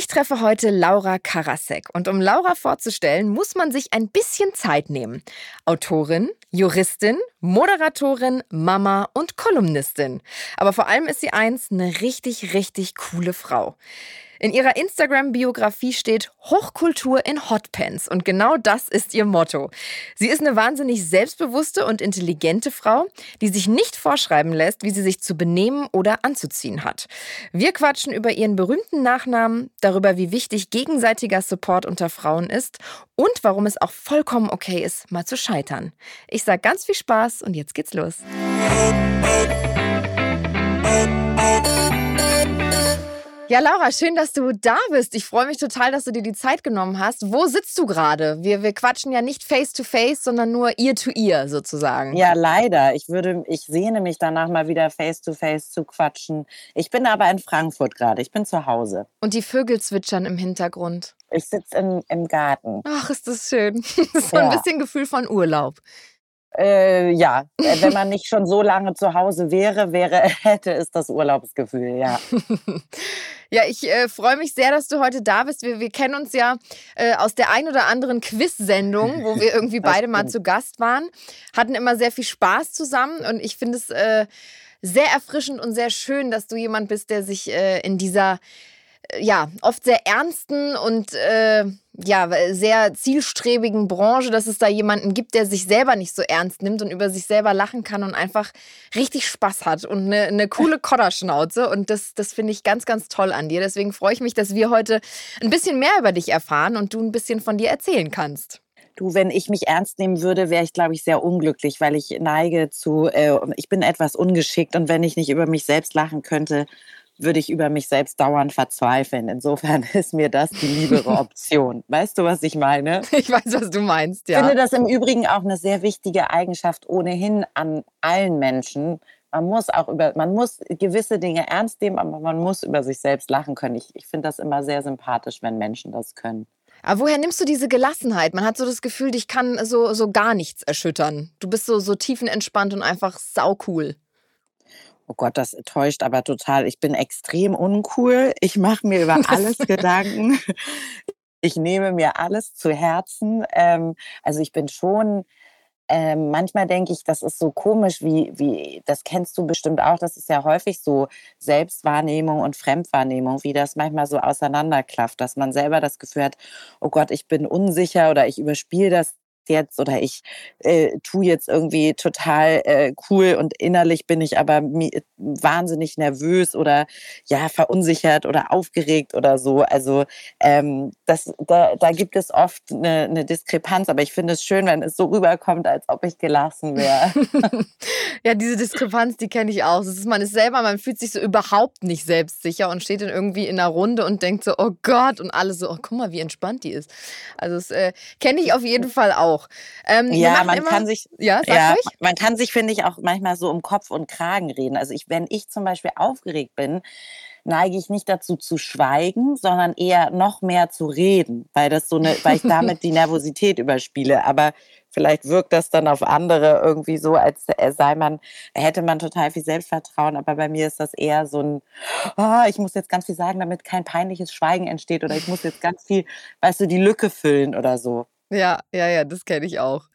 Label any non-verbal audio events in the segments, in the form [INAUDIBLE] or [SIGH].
Ich treffe heute Laura Karasek und um Laura vorzustellen, muss man sich ein bisschen Zeit nehmen. Autorin, Juristin, Moderatorin, Mama und Kolumnistin. Aber vor allem ist sie eins, eine richtig, richtig coole Frau. In ihrer Instagram-Biografie steht Hochkultur in Hotpants und genau das ist ihr Motto. Sie ist eine wahnsinnig selbstbewusste und intelligente Frau, die sich nicht vorschreiben lässt, wie sie sich zu benehmen oder anzuziehen hat. Wir quatschen über ihren berühmten Nachnamen, darüber, wie wichtig gegenseitiger Support unter Frauen ist und warum es auch vollkommen okay ist, mal zu scheitern. Ich sage ganz viel Spaß und jetzt geht's los. Ja, Laura, schön, dass du da bist. Ich freue mich total, dass du dir die Zeit genommen hast. Wo sitzt du gerade? Wir, wir quatschen ja nicht face to face, sondern nur ear to ear sozusagen. Ja, leider. Ich würde, ich sehne mich danach mal wieder face to face zu quatschen. Ich bin aber in Frankfurt gerade. Ich bin zu Hause. Und die Vögel zwitschern im Hintergrund. Ich sitze im, im Garten. Ach, ist das schön. Das [LAUGHS] ist so ja. ein bisschen Gefühl von Urlaub. Äh, ja, [LAUGHS] äh, wenn man nicht schon so lange zu Hause wäre, wäre [LAUGHS] hätte es das Urlaubsgefühl, ja. [LAUGHS] ja, ich äh, freue mich sehr, dass du heute da bist. Wir, wir kennen uns ja äh, aus der ein oder anderen Quiz-Sendung, wo wir irgendwie beide mal zu Gast waren, hatten immer sehr viel Spaß zusammen und ich finde es äh, sehr erfrischend und sehr schön, dass du jemand bist, der sich äh, in dieser ja, oft sehr ernsten und äh, ja, sehr zielstrebigen Branche, dass es da jemanden gibt, der sich selber nicht so ernst nimmt und über sich selber lachen kann und einfach richtig Spaß hat und eine, eine coole [LAUGHS] Kodderschnauze. Und das, das finde ich ganz, ganz toll an dir. Deswegen freue ich mich, dass wir heute ein bisschen mehr über dich erfahren und du ein bisschen von dir erzählen kannst. Du, wenn ich mich ernst nehmen würde, wäre ich, glaube ich, sehr unglücklich, weil ich neige zu, äh, ich bin etwas ungeschickt und wenn ich nicht über mich selbst lachen könnte, würde ich über mich selbst dauernd verzweifeln. Insofern [LAUGHS] ist mir das die liebere [LAUGHS] Option. Weißt du, was ich meine? Ich weiß, was du meinst, ja. Ich finde das im Übrigen auch eine sehr wichtige Eigenschaft ohnehin an allen Menschen. Man muss auch über, man muss gewisse Dinge ernst nehmen, aber man muss über sich selbst lachen können. Ich, ich finde das immer sehr sympathisch, wenn Menschen das können. Aber woher nimmst du diese Gelassenheit? Man hat so das Gefühl, dich kann so, so gar nichts erschüttern. Du bist so, so tiefenentspannt und einfach saucool. Oh Gott, das täuscht aber total. Ich bin extrem uncool. Ich mache mir über [LAUGHS] alles Gedanken. Ich nehme mir alles zu Herzen. Ähm, also ich bin schon ähm, manchmal denke ich, das ist so komisch, wie, wie, das kennst du bestimmt auch, das ist ja häufig so Selbstwahrnehmung und Fremdwahrnehmung, wie das manchmal so auseinanderklafft, dass man selber das Gefühl hat, oh Gott, ich bin unsicher oder ich überspiele das jetzt oder ich äh, tue jetzt irgendwie total äh, cool und innerlich bin ich aber wahnsinnig nervös oder ja verunsichert oder aufgeregt oder so. Also ähm, das, da, da gibt es oft eine, eine Diskrepanz, aber ich finde es schön, wenn es so rüberkommt, als ob ich gelassen wäre. [LAUGHS] ja, diese Diskrepanz, die kenne ich auch. Ist, man ist selber, man fühlt sich so überhaupt nicht selbstsicher und steht dann irgendwie in einer Runde und denkt so, oh Gott, und alle so, oh, guck mal, wie entspannt die ist. Also das äh, kenne ich auf jeden Fall auch auch. Ähm, ja, man immer, kann sich, ja, ja man kann sich, finde ich, auch manchmal so um Kopf und Kragen reden. Also ich, wenn ich zum Beispiel aufgeregt bin, neige ich nicht dazu zu schweigen, sondern eher noch mehr zu reden, weil das so eine, weil ich damit die Nervosität überspiele. Aber vielleicht wirkt das dann auf andere irgendwie so, als sei man, hätte man total viel Selbstvertrauen. Aber bei mir ist das eher so ein, oh, ich muss jetzt ganz viel sagen, damit kein peinliches Schweigen entsteht oder ich muss jetzt ganz viel, weißt du, die Lücke füllen oder so. Ja, ja, ja, das kenne ich auch.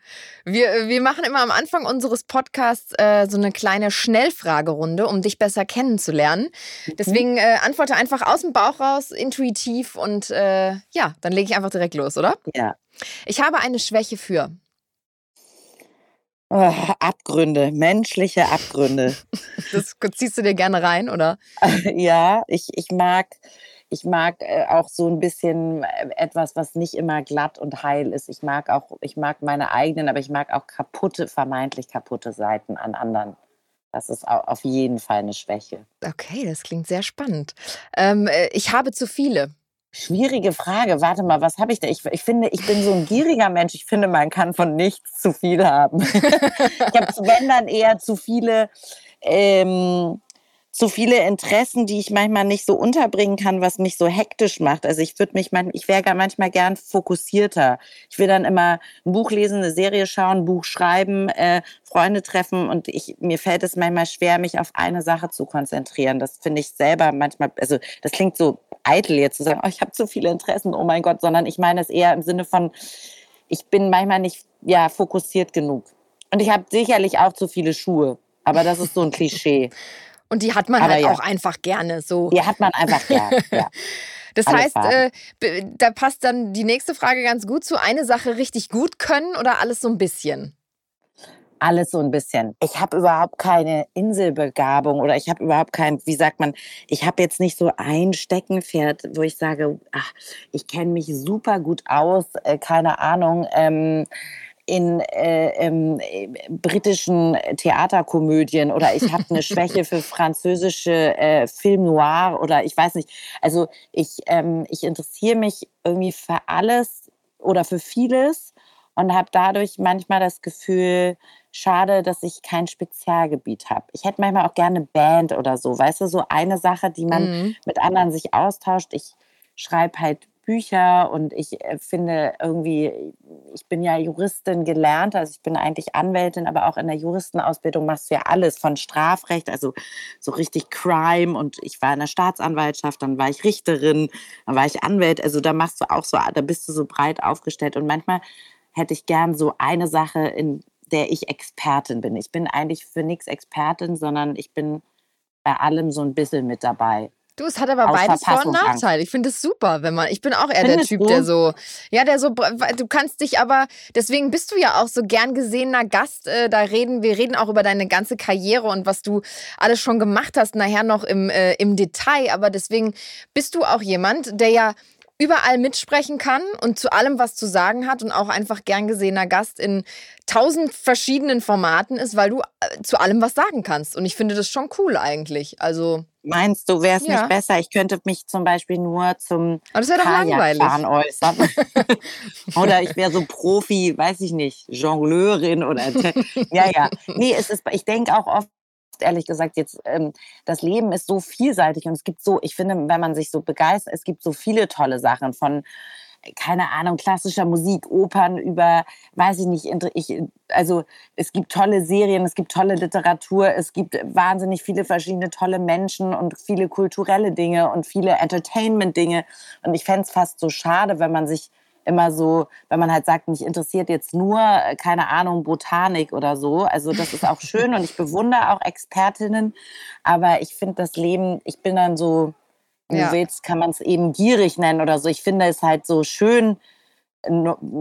Wir, äh, wir machen immer am Anfang unseres Podcasts äh, so eine kleine Schnellfragerunde, um dich besser kennenzulernen. Mhm. Deswegen äh, antworte einfach aus dem Bauch raus, intuitiv und äh, ja, dann lege ich einfach direkt los, oder? Ja. Ich habe eine Schwäche für. Oh, Abgründe, menschliche Abgründe. [LAUGHS] das ziehst du dir gerne rein, oder? [LAUGHS] ja, ich, ich mag ich mag äh, auch so ein bisschen äh, etwas, was nicht immer glatt und heil ist. Ich mag auch, ich mag meine eigenen, aber ich mag auch kaputte, vermeintlich kaputte Seiten an anderen. Das ist auf jeden Fall eine Schwäche. Okay, das klingt sehr spannend. Ähm, äh, ich habe zu viele. Schwierige Frage. Warte mal, was habe ich da? Ich, ich, finde, ich bin so ein gieriger Mensch. Ich finde, man kann von nichts zu viel haben. [LAUGHS] ich habe, wenn dann eher zu viele ähm, so viele Interessen, die ich manchmal nicht so unterbringen kann, was mich so hektisch macht. Also ich würde mich manchmal, ich wäre manchmal gern fokussierter. Ich will dann immer ein Buch lesen, eine Serie schauen, ein Buch schreiben, äh, Freunde treffen und ich, mir fällt es manchmal schwer, mich auf eine Sache zu konzentrieren. Das finde ich selber manchmal, also das klingt so eitel jetzt zu sagen, oh, ich habe zu viele Interessen, oh mein Gott, sondern ich meine es eher im Sinne von, ich bin manchmal nicht ja, fokussiert genug. Und ich habe sicherlich auch zu viele Schuhe, aber das ist so ein Klischee. [LAUGHS] Und die hat man aber halt ja. auch einfach gerne so. Die hat man einfach [LAUGHS] gerne, ja. Das Alle heißt, äh, da passt dann die nächste Frage ganz gut zu eine Sache richtig gut können oder alles so ein bisschen? alles so ein bisschen. Ich habe überhaupt keine Inselbegabung oder ich habe überhaupt kein, wie sagt man, ich habe jetzt nicht so ein Steckenpferd, wo ich sage, ach, ich kenne mich super gut aus, äh, keine Ahnung. Ähm, in äh, äh, britischen Theaterkomödien oder ich habe eine [LAUGHS] Schwäche für französische äh, Film noir oder ich weiß nicht. Also ich, ähm, ich interessiere mich irgendwie für alles oder für vieles und habe dadurch manchmal das Gefühl, schade, dass ich kein Spezialgebiet habe. Ich hätte manchmal auch gerne Band oder so, weißt du, so eine Sache, die man mhm. mit anderen sich austauscht. Ich schreibe halt Bücher und ich äh, finde irgendwie, ich bin ja Juristin gelernt, also ich bin eigentlich Anwältin, aber auch in der Juristenausbildung machst du ja alles von Strafrecht, also so richtig Crime und ich war in der Staatsanwaltschaft, dann war ich Richterin, dann war ich Anwalt, also da machst du auch so, da bist du so breit aufgestellt und manchmal hätte ich gern so eine Sache, in der ich Expertin bin. Ich bin eigentlich für nichts Expertin, sondern ich bin bei allem so ein bisschen mit dabei. Du, es hat aber beides Vor- und Nachteile. Ich finde es super, wenn man. Ich bin auch eher Findest der Typ, du? der so. Ja, der so. Du kannst dich aber. Deswegen bist du ja auch so gern gesehener Gast. Äh, da reden wir reden auch über deine ganze Karriere und was du alles schon gemacht hast, nachher noch im, äh, im Detail. Aber deswegen bist du auch jemand, der ja überall mitsprechen kann und zu allem was zu sagen hat und auch einfach gern gesehener Gast in tausend verschiedenen Formaten ist, weil du äh, zu allem was sagen kannst. Und ich finde das schon cool eigentlich. Also Meinst du, wäre es ja. nicht besser? Ich könnte mich zum Beispiel nur zum Kajakfahren äußern. [LAUGHS] oder ich wäre so Profi, weiß ich nicht, Jongleurin oder [LAUGHS] ja, ja. Nee, es ist, ich denke auch oft, ehrlich gesagt jetzt, ähm, das Leben ist so vielseitig und es gibt so, ich finde, wenn man sich so begeistert, es gibt so viele tolle Sachen von keine Ahnung, klassischer Musik, Opern über, weiß ich nicht, ich, also es gibt tolle Serien, es gibt tolle Literatur, es gibt wahnsinnig viele verschiedene tolle Menschen und viele kulturelle Dinge und viele Entertainment-Dinge. Und ich fände es fast so schade, wenn man sich immer so, wenn man halt sagt, mich interessiert jetzt nur, äh, keine Ahnung, Botanik oder so. Also das ist auch schön und ich [LAUGHS] bewundere auch Expertinnen. Aber ich finde das Leben, ich bin dann so, wenn ja. du willst, kann man es eben gierig nennen oder so. Ich finde es halt so schön,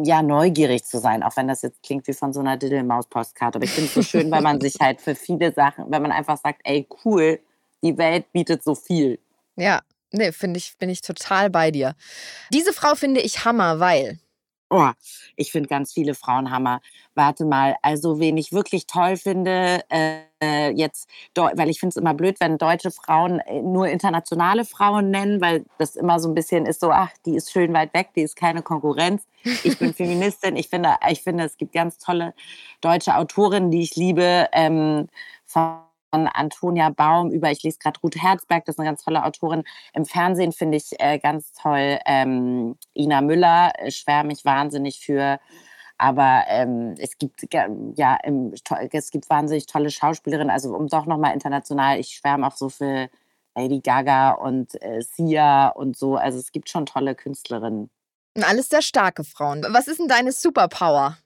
ja, neugierig zu sein, auch wenn das jetzt klingt wie von so einer Diddelmaus-Postkarte. Aber ich finde es so schön, weil man sich [LAUGHS] halt für viele Sachen, wenn man einfach sagt, ey, cool, die Welt bietet so viel. Ja, Nee, finde ich, bin ich total bei dir. Diese Frau finde ich Hammer, weil. Oh, ich finde ganz viele Frauen Hammer. Warte mal, also wen ich wirklich toll finde, äh, jetzt, weil ich finde es immer blöd, wenn deutsche Frauen äh, nur internationale Frauen nennen, weil das immer so ein bisschen ist so, ach, die ist schön weit weg, die ist keine Konkurrenz. Ich bin [LAUGHS] Feministin, ich finde, ich finde, es gibt ganz tolle deutsche Autorinnen, die ich liebe. Ähm, von Antonia Baum über, ich lese gerade Ruth Herzberg, das ist eine ganz tolle Autorin. Im Fernsehen finde ich äh, ganz toll ähm, Ina Müller, äh, schwärme ich wahnsinnig für. Aber ähm, es gibt ja im, es gibt wahnsinnig tolle Schauspielerinnen. Also um doch nochmal international, ich schwärme auch so für Lady Gaga und äh, Sia und so. Also es gibt schon tolle Künstlerinnen. Alles sehr starke Frauen. Was ist denn deine Superpower?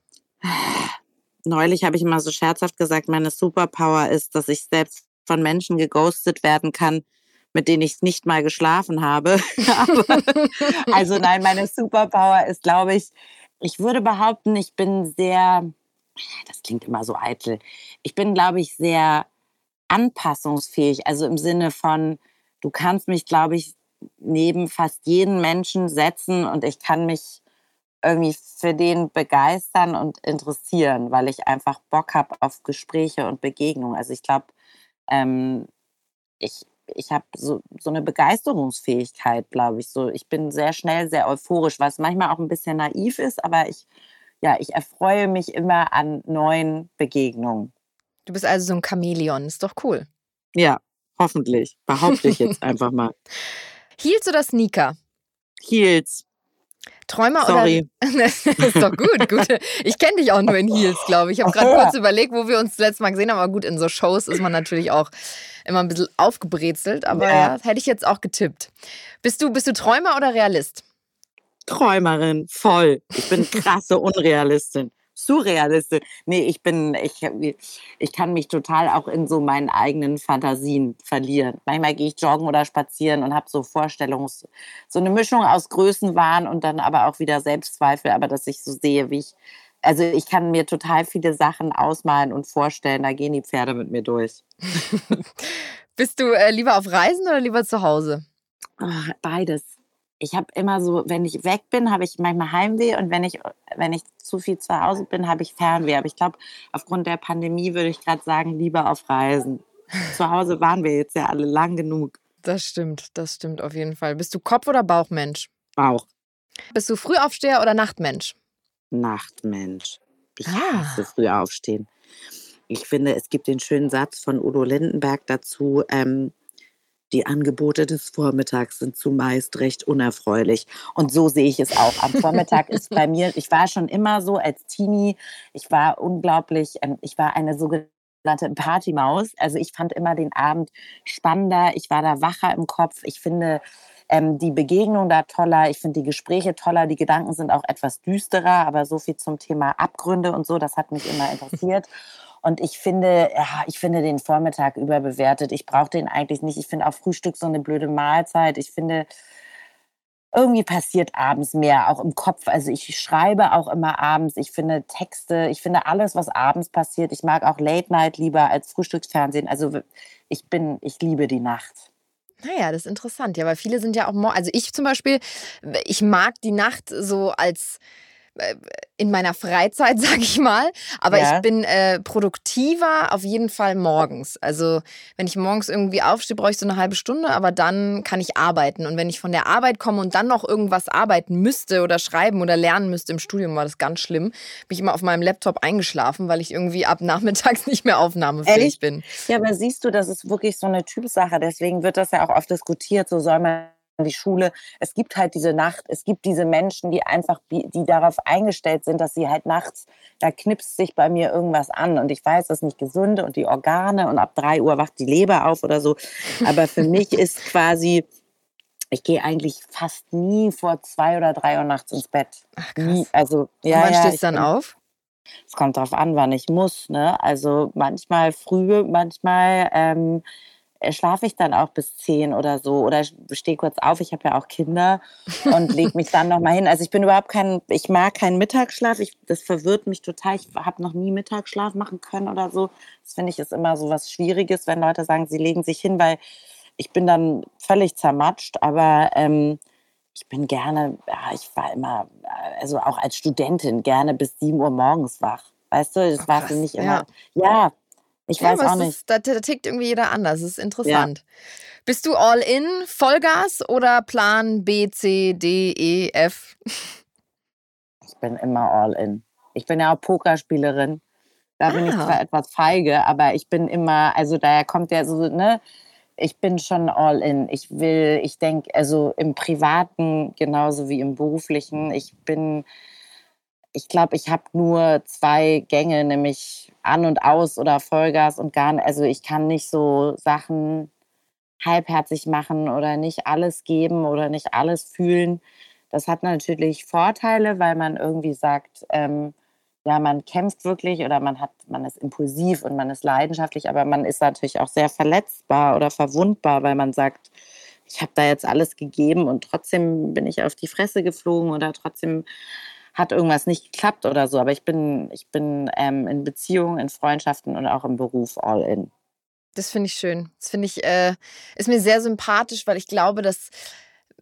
[LAUGHS] neulich habe ich immer so scherzhaft gesagt, meine Superpower ist, dass ich selbst von Menschen geghostet werden kann, mit denen ich nicht mal geschlafen habe. [LAUGHS] also nein, meine Superpower ist, glaube ich, ich würde behaupten, ich bin sehr, das klingt immer so eitel, ich bin, glaube ich, sehr anpassungsfähig. Also im Sinne von, du kannst mich, glaube ich, neben fast jeden Menschen setzen und ich kann mich irgendwie für den begeistern und interessieren, weil ich einfach Bock habe auf Gespräche und Begegnungen. Also ich glaube, ähm, ich, ich habe so, so eine Begeisterungsfähigkeit, glaube ich. So, ich bin sehr schnell, sehr euphorisch, was manchmal auch ein bisschen naiv ist, aber ich, ja, ich erfreue mich immer an neuen Begegnungen. Du bist also so ein Chamäleon, ist doch cool. Ja, hoffentlich. Behaupte ich jetzt einfach mal. [LAUGHS] Heels oder Sneaker? Heels. Träumer Sorry. oder. [LAUGHS] ist doch gut, gut. Ich kenne dich auch nur in Heels, glaube ich. Ich habe gerade kurz überlegt, wo wir uns das letzte Mal gesehen haben. Aber gut, in so Shows ist man natürlich auch immer ein bisschen aufgebrezelt. Aber ja, ja hätte ich jetzt auch getippt. Bist du, bist du Träumer oder Realist? Träumerin, voll. Ich bin krasse Unrealistin. Surrealistin. Nee, ich bin, ich, ich kann mich total auch in so meinen eigenen Fantasien verlieren. Manchmal gehe ich joggen oder spazieren und habe so Vorstellungs, so eine Mischung aus Größenwahn und dann aber auch wieder Selbstzweifel, aber dass ich so sehe, wie ich, also ich kann mir total viele Sachen ausmalen und vorstellen, da gehen die Pferde mit mir durch. [LAUGHS] Bist du äh, lieber auf Reisen oder lieber zu Hause? Oh, beides ich habe immer so, wenn ich weg bin, habe ich manchmal Heimweh und wenn ich, wenn ich zu viel zu Hause bin, habe ich Fernweh. Aber ich glaube, aufgrund der Pandemie würde ich gerade sagen, lieber auf Reisen. zu Hause waren wir jetzt ja alle lang genug. Das stimmt, das stimmt auf jeden Fall. Bist du Kopf- oder Bauchmensch? Bauch. Bist du Frühaufsteher oder Nachtmensch? Nachtmensch. Ich ah. hasse früh aufstehen. Ich finde, es gibt den schönen Satz von Udo Lindenberg dazu, ähm, die Angebote des Vormittags sind zumeist recht unerfreulich. Und so sehe ich es auch. Am Vormittag ist bei mir, ich war schon immer so als Teenie, ich war unglaublich, ähm, ich war eine sogenannte Partymaus. Also ich fand immer den Abend spannender, ich war da wacher im Kopf. Ich finde ähm, die Begegnung da toller, ich finde die Gespräche toller, die Gedanken sind auch etwas düsterer, aber so viel zum Thema Abgründe und so, das hat mich immer interessiert. Und ich finde, ja, ich finde den Vormittag überbewertet. Ich brauche den eigentlich nicht. Ich finde auch Frühstück so eine blöde Mahlzeit. Ich finde, irgendwie passiert abends mehr, auch im Kopf. Also ich schreibe auch immer abends. Ich finde Texte, ich finde alles, was abends passiert. Ich mag auch Late Night lieber als Frühstücksfernsehen. Also ich bin, ich liebe die Nacht. Naja, das ist interessant, ja, weil viele sind ja auch, also ich zum Beispiel, ich mag die Nacht so als in meiner Freizeit, [LAUGHS] sage ich mal. Aber ja. ich bin äh, produktiver auf jeden Fall morgens. Also wenn ich morgens irgendwie aufstehe, brauche ich so eine halbe Stunde, aber dann kann ich arbeiten. Und wenn ich von der Arbeit komme und dann noch irgendwas arbeiten müsste oder schreiben oder lernen müsste im Studium, war das ganz schlimm. Bin ich immer auf meinem Laptop eingeschlafen, weil ich irgendwie ab nachmittags [LAUGHS] nicht mehr aufnahmefähig Ehrlich? bin. Ja, aber siehst du, das ist wirklich so eine Typsache. Deswegen wird das ja auch oft diskutiert. So soll man die Schule. Es gibt halt diese Nacht, es gibt diese Menschen, die einfach, die darauf eingestellt sind, dass sie halt nachts, da knipst sich bei mir irgendwas an und ich weiß, das ist nicht gesund und die Organe und ab drei Uhr wacht die Leber auf oder so. Aber für [LAUGHS] mich ist quasi, ich gehe eigentlich fast nie vor zwei oder drei Uhr nachts ins Bett. Ach, krass. Nie, also, ja, und wann ja, stehst du dann bin, auf? Es kommt darauf an, wann ich muss. Ne? Also manchmal früh, manchmal ähm, äh, schlafe ich dann auch bis zehn oder so oder stehe kurz auf. Ich habe ja auch Kinder und [LAUGHS] lege mich dann noch mal hin. Also ich bin überhaupt kein, ich mag keinen Mittagsschlaf. Ich, das verwirrt mich total. Ich habe noch nie Mittagsschlaf machen können oder so. Das finde ich ist immer so was Schwieriges, wenn Leute sagen, sie legen sich hin, weil ich bin dann völlig zermatscht. Aber ähm, ich bin gerne, ja, ich war immer, also auch als Studentin gerne bis sieben Uhr morgens wach. Weißt du, das oh, war für mich immer, ja, ja ich weiß ja, auch nicht. Ist, da, da, tickt irgendwie jeder anders. Das ist interessant. Ja. Bist du all in, Vollgas oder Plan B, C, D, E, F? [LAUGHS] Ich bin immer all in. Ich bin ja auch Pokerspielerin. Da ah. bin ich ah. zwar etwas feige, aber ich bin immer, also daher kommt ja so, ne? Ich bin schon all in. Ich will, ich denke, also im Privaten genauso wie im Beruflichen. Ich bin, ich glaube, ich habe nur zwei Gänge, nämlich an und aus oder Vollgas und gar nicht. Also ich kann nicht so Sachen halbherzig machen oder nicht alles geben oder nicht alles fühlen. Das hat natürlich Vorteile, weil man irgendwie sagt, ähm, ja, man kämpft wirklich oder man hat, man ist impulsiv und man ist leidenschaftlich, aber man ist natürlich auch sehr verletzbar oder verwundbar, weil man sagt, ich habe da jetzt alles gegeben und trotzdem bin ich auf die Fresse geflogen oder trotzdem hat irgendwas nicht geklappt oder so. Aber ich bin, ich bin ähm, in Beziehungen, in Freundschaften und auch im Beruf all in. Das finde ich schön. Das finde ich, äh, ist mir sehr sympathisch, weil ich glaube, dass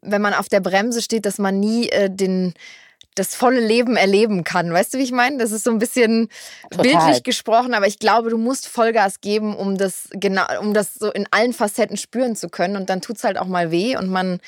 wenn man auf der Bremse steht, dass man nie äh, den das volle Leben erleben kann. Weißt du, wie ich meine? Das ist so ein bisschen Total. bildlich gesprochen, aber ich glaube, du musst Vollgas geben, um das genau, um das so in allen Facetten spüren zu können. Und dann tut es halt auch mal weh und man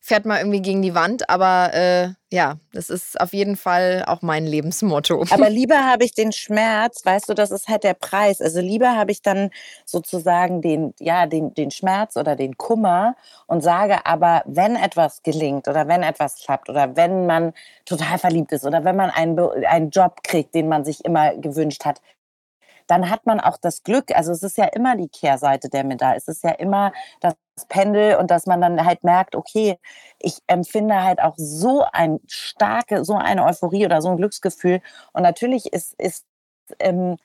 fährt mal irgendwie gegen die Wand. Aber äh, ja, das ist auf jeden Fall auch mein Lebensmotto. Aber [LAUGHS] lieber habe ich den Schmerz, weißt du, das ist halt der Preis. Also lieber habe ich dann sozusagen den, ja, den, den Schmerz oder den Kummer und sage aber, wenn etwas gelingt oder wenn etwas klappt oder wenn man total verliebt ist oder wenn man einen, einen Job kriegt, den man sich immer gewünscht hat, dann hat man auch das Glück, also es ist ja immer die Kehrseite der Medaille, es ist ja immer das Pendel und dass man dann halt merkt, okay, ich empfinde halt auch so ein starke, so eine Euphorie oder so ein Glücksgefühl und natürlich ist, ist ähm,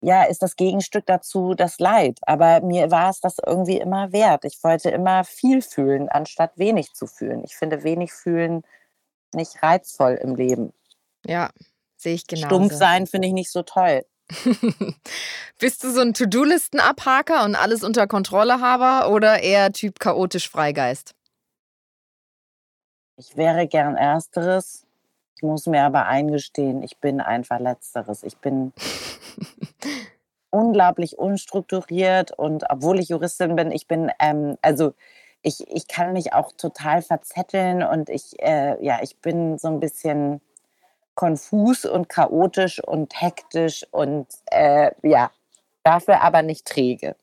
ja, ist das Gegenstück dazu das Leid. Aber mir war es das irgendwie immer wert. Ich wollte immer viel fühlen, anstatt wenig zu fühlen. Ich finde wenig fühlen nicht reizvoll im Leben. Ja, sehe ich genau. Stumpf sein finde ich nicht so toll. [LAUGHS] Bist du so ein To-Do-Listen-Abhaker und alles unter Kontrolle haber oder eher Typ chaotisch Freigeist? Ich wäre gern Ersteres. Ich muss mir aber eingestehen, ich bin einfach Letzteres. Ich bin [LAUGHS] unglaublich unstrukturiert und obwohl ich Juristin bin, ich bin, ähm, also ich, ich kann mich auch total verzetteln und ich, äh, ja, ich bin so ein bisschen konfus und chaotisch und hektisch und äh, ja, dafür aber nicht träge.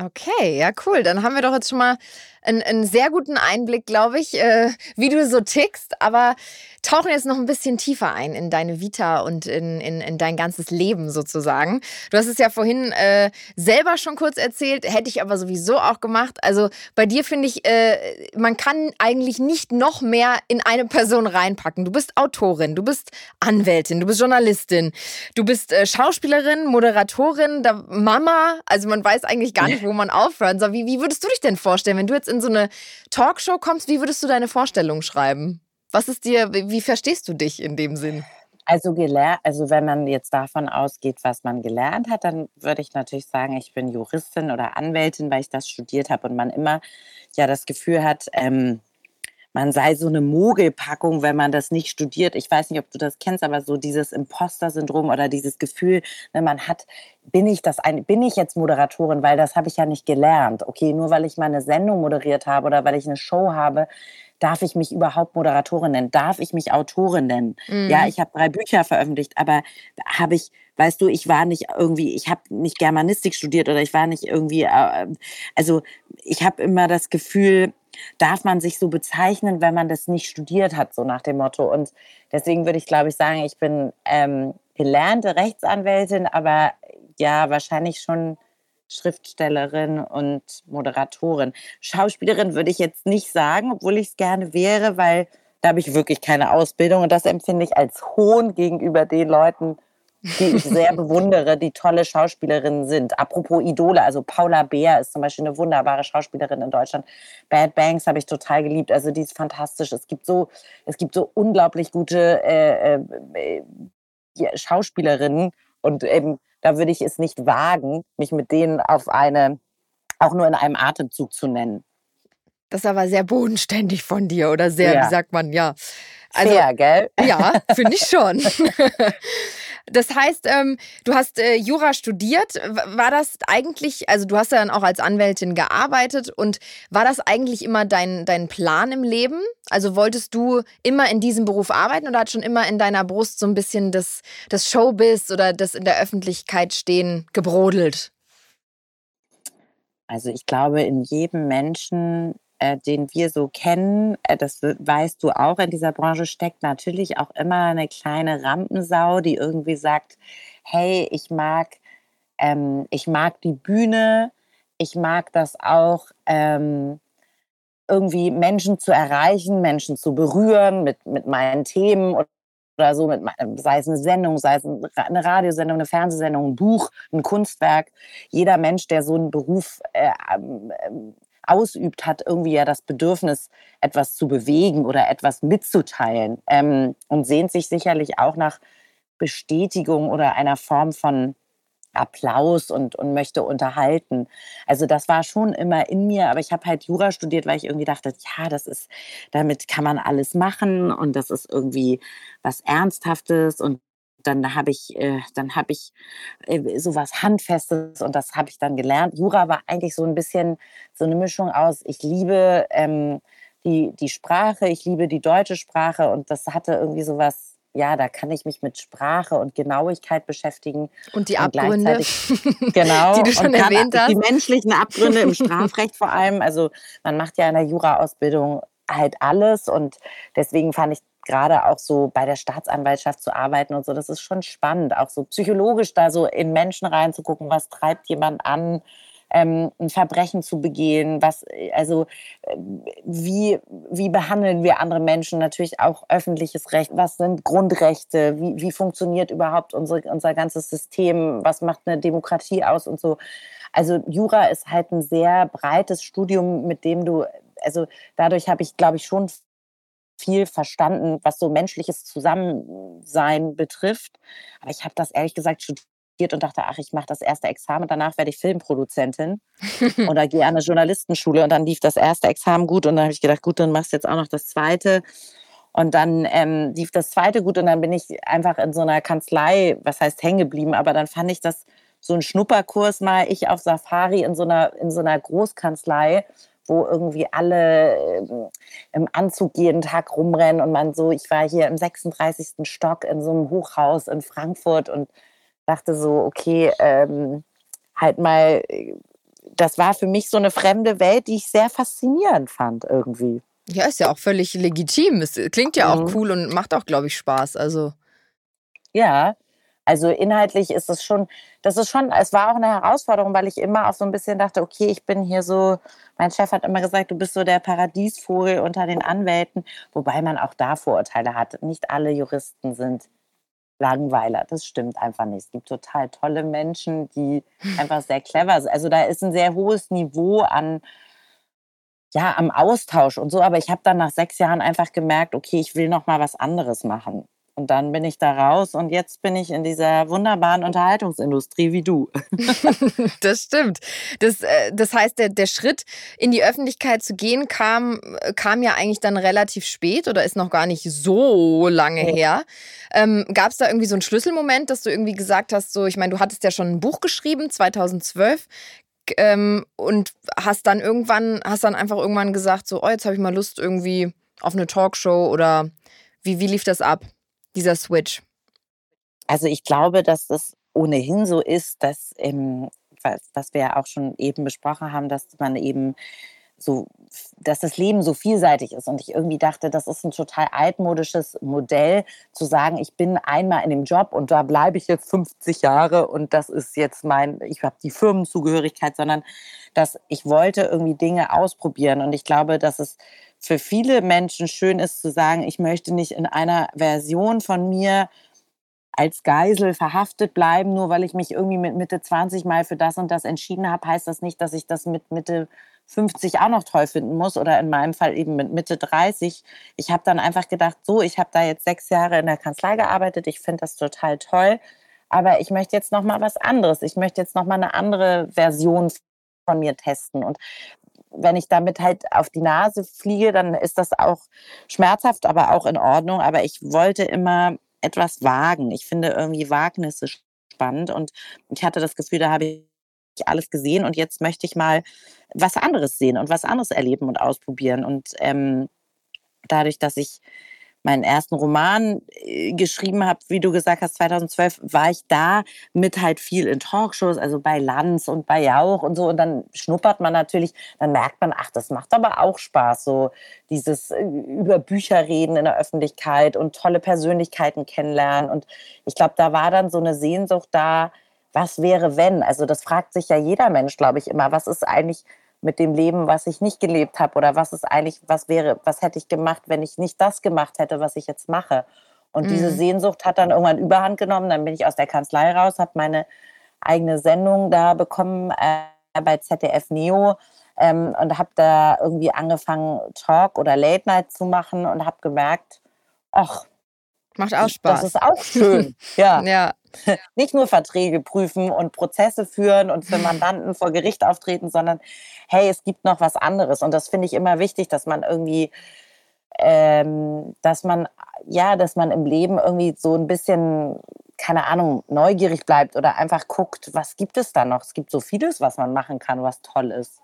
Okay, ja, cool. Dann haben wir doch jetzt schon mal einen, einen sehr guten Einblick, glaube ich, äh, wie du so tickst. Aber tauchen jetzt noch ein bisschen tiefer ein in deine Vita und in, in, in dein ganzes Leben sozusagen. Du hast es ja vorhin äh, selber schon kurz erzählt, hätte ich aber sowieso auch gemacht. Also bei dir finde ich, äh, man kann eigentlich nicht noch mehr in eine Person reinpacken. Du bist Autorin, du bist Anwältin, du bist Journalistin, du bist äh, Schauspielerin, Moderatorin, Mama. Also man weiß eigentlich gar nicht, wo man aufhören soll. Wie, wie würdest du dich denn vorstellen, wenn du jetzt in so eine Talkshow kommst? Wie würdest du deine Vorstellung schreiben? Was ist dir, wie verstehst du dich in dem Sinn? Also gelernt, also wenn man jetzt davon ausgeht, was man gelernt hat, dann würde ich natürlich sagen, ich bin Juristin oder Anwältin, weil ich das studiert habe und man immer ja das Gefühl hat, ähm, man sei so eine Mogelpackung, wenn man das nicht studiert. Ich weiß nicht, ob du das kennst, aber so dieses Imposter-Syndrom oder dieses Gefühl, wenn ne, man hat, bin ich das ein, bin ich jetzt Moderatorin, weil das habe ich ja nicht gelernt. Okay, nur weil ich meine Sendung moderiert habe oder weil ich eine Show habe, darf ich mich überhaupt Moderatorin nennen? Darf ich mich Autorin nennen? Mhm. Ja, ich habe drei Bücher veröffentlicht, aber habe ich, weißt du, ich war nicht irgendwie, ich habe nicht Germanistik studiert oder ich war nicht irgendwie, äh, also ich habe immer das Gefühl, darf man sich so bezeichnen, wenn man das nicht studiert hat, so nach dem Motto. Und deswegen würde ich, glaube ich, sagen, ich bin ähm, gelernte Rechtsanwältin, aber ja, wahrscheinlich schon Schriftstellerin und Moderatorin. Schauspielerin würde ich jetzt nicht sagen, obwohl ich es gerne wäre, weil da habe ich wirklich keine Ausbildung und das empfinde ich als Hohn gegenüber den Leuten, die ich sehr bewundere, die tolle Schauspielerinnen sind. Apropos Idole, also Paula Beer ist zum Beispiel eine wunderbare Schauspielerin in Deutschland. Bad Banks habe ich total geliebt, also die ist fantastisch. Es gibt so, es gibt so unglaublich gute äh, äh, Schauspielerinnen und eben da würde ich es nicht wagen, mich mit denen auf eine, auch nur in einem Atemzug zu nennen. Das ist aber sehr bodenständig von dir oder sehr, ja. wie sagt man, ja. Also, Fair, gell? Ja, finde ich schon. [LAUGHS] Das heißt, ähm, du hast äh, Jura studiert. War das eigentlich, also du hast ja dann auch als Anwältin gearbeitet und war das eigentlich immer dein, dein Plan im Leben? Also wolltest du immer in diesem Beruf arbeiten oder hat schon immer in deiner Brust so ein bisschen das, das Showbiz oder das in der Öffentlichkeit stehen gebrodelt? Also ich glaube, in jedem Menschen äh, den wir so kennen, äh, das weißt du auch, in dieser Branche steckt natürlich auch immer eine kleine Rampensau, die irgendwie sagt, hey, ich mag, ähm, ich mag die Bühne, ich mag das auch, ähm, irgendwie Menschen zu erreichen, Menschen zu berühren mit, mit meinen Themen oder so, mit, sei es eine Sendung, sei es eine Radiosendung, eine Fernsehsendung, ein Buch, ein Kunstwerk. Jeder Mensch, der so einen Beruf äh, ähm, ausübt, hat irgendwie ja das Bedürfnis, etwas zu bewegen oder etwas mitzuteilen ähm, und sehnt sich sicherlich auch nach Bestätigung oder einer Form von Applaus und, und möchte unterhalten. Also das war schon immer in mir, aber ich habe halt Jura studiert, weil ich irgendwie dachte, ja, das ist, damit kann man alles machen und das ist irgendwie was Ernsthaftes und dann habe ich, äh, dann habe ich äh, so was Handfestes und das habe ich dann gelernt. Jura war eigentlich so ein bisschen so eine Mischung aus, ich liebe ähm, die, die Sprache, ich liebe die deutsche Sprache und das hatte irgendwie sowas, ja, da kann ich mich mit Sprache und Genauigkeit beschäftigen. Und die Abgründe, und [LAUGHS] genau, die du schon erwähnt hast. Die menschlichen Abgründe im [LAUGHS] Strafrecht vor allem. Also man macht ja in der Jura-Ausbildung halt alles und deswegen fand ich gerade auch so bei der Staatsanwaltschaft zu arbeiten und so, das ist schon spannend, auch so psychologisch da so in Menschen reinzugucken, was treibt jemand an, ähm, ein Verbrechen zu begehen, was, also äh, wie, wie behandeln wir andere Menschen, natürlich auch öffentliches Recht, was sind Grundrechte, wie, wie funktioniert überhaupt unsere, unser ganzes System, was macht eine Demokratie aus und so. Also Jura ist halt ein sehr breites Studium, mit dem du, also dadurch habe ich, glaube ich, schon viel verstanden, was so menschliches Zusammensein betrifft. Aber ich habe das ehrlich gesagt studiert und dachte, ach, ich mache das erste Examen, danach werde ich Filmproduzentin [LAUGHS] oder gehe an eine Journalistenschule und dann lief das erste Examen gut und dann habe ich gedacht, gut, dann machst du jetzt auch noch das zweite. Und dann ähm, lief das zweite gut und dann bin ich einfach in so einer Kanzlei, was heißt hängen geblieben, aber dann fand ich das so ein Schnupperkurs mal, ich auf Safari in so einer, in so einer Großkanzlei wo irgendwie alle ähm, im Anzug jeden Tag rumrennen und man so, ich war hier im 36. Stock in so einem Hochhaus in Frankfurt und dachte so, okay, ähm, halt mal, das war für mich so eine fremde Welt, die ich sehr faszinierend fand irgendwie. Ja, ist ja auch völlig legitim. Es klingt ja auch mhm. cool und macht auch, glaube ich, Spaß. Also. Ja, also inhaltlich ist es schon, das ist schon, es war auch eine Herausforderung, weil ich immer auch so ein bisschen dachte, okay, ich bin hier so, mein Chef hat immer gesagt, du bist so der Paradiesvogel unter den Anwälten, wobei man auch da Vorurteile hat. Nicht alle Juristen sind Langweiler. Das stimmt einfach nicht. Es gibt total tolle Menschen, die einfach sehr clever sind. Also da ist ein sehr hohes Niveau an ja, am Austausch und so, aber ich habe dann nach sechs Jahren einfach gemerkt, okay, ich will noch mal was anderes machen. Und dann bin ich da raus und jetzt bin ich in dieser wunderbaren Unterhaltungsindustrie wie du. [LAUGHS] das stimmt. Das, äh, das heißt, der, der Schritt in die Öffentlichkeit zu gehen kam, kam ja eigentlich dann relativ spät oder ist noch gar nicht so lange her. Ähm, Gab es da irgendwie so einen Schlüsselmoment, dass du irgendwie gesagt hast, so, ich meine, du hattest ja schon ein Buch geschrieben, 2012. Ähm, und hast dann irgendwann, hast dann einfach irgendwann gesagt, so, oh, jetzt habe ich mal Lust irgendwie auf eine Talkshow oder wie, wie lief das ab? Dieser Switch? Also ich glaube, dass das ohnehin so ist, dass, ähm, was, wir ja auch schon eben besprochen haben, dass man eben so, dass das Leben so vielseitig ist. Und ich irgendwie dachte, das ist ein total altmodisches Modell, zu sagen, ich bin einmal in dem Job und da bleibe ich jetzt 50 Jahre und das ist jetzt mein, ich habe die Firmenzugehörigkeit, sondern dass ich wollte irgendwie Dinge ausprobieren. Und ich glaube, dass es für viele Menschen schön ist zu sagen, ich möchte nicht in einer Version von mir als Geisel verhaftet bleiben, nur weil ich mich irgendwie mit Mitte 20 mal für das und das entschieden habe, heißt das nicht, dass ich das mit Mitte 50 auch noch toll finden muss oder in meinem Fall eben mit Mitte 30. Ich habe dann einfach gedacht, so, ich habe da jetzt sechs Jahre in der Kanzlei gearbeitet, ich finde das total toll, aber ich möchte jetzt noch mal was anderes. Ich möchte jetzt noch mal eine andere Version von mir testen und wenn ich damit halt auf die Nase fliege, dann ist das auch schmerzhaft, aber auch in Ordnung. Aber ich wollte immer etwas wagen. Ich finde irgendwie Wagnisse spannend und ich hatte das Gefühl, da habe ich alles gesehen und jetzt möchte ich mal was anderes sehen und was anderes erleben und ausprobieren. Und ähm, dadurch, dass ich meinen ersten Roman äh, geschrieben habe, wie du gesagt hast, 2012, war ich da mit halt viel in Talkshows, also bei Lanz und bei Jauch und so. Und dann schnuppert man natürlich, dann merkt man, ach, das macht aber auch Spaß, so dieses äh, über Bücher reden in der Öffentlichkeit und tolle Persönlichkeiten kennenlernen. Und ich glaube, da war dann so eine Sehnsucht da, was wäre wenn? Also das fragt sich ja jeder Mensch, glaube ich, immer, was ist eigentlich mit dem Leben, was ich nicht gelebt habe oder was ist eigentlich, was wäre, was hätte ich gemacht, wenn ich nicht das gemacht hätte, was ich jetzt mache. Und mhm. diese Sehnsucht hat dann irgendwann Überhand genommen. Dann bin ich aus der Kanzlei raus, habe meine eigene Sendung da bekommen äh, bei ZDF Neo ähm, und habe da irgendwie angefangen, Talk oder Late Night zu machen und habe gemerkt, ach, macht auch Spaß. Das ist auch schön. [LAUGHS] ja. ja. [LAUGHS] Nicht nur Verträge prüfen und Prozesse führen und für [LAUGHS] Mandanten vor Gericht auftreten, sondern hey, es gibt noch was anderes. Und das finde ich immer wichtig, dass man irgendwie, ähm, dass man, ja, dass man im Leben irgendwie so ein bisschen, keine Ahnung, neugierig bleibt oder einfach guckt, was gibt es da noch? Es gibt so vieles, was man machen kann, was toll ist.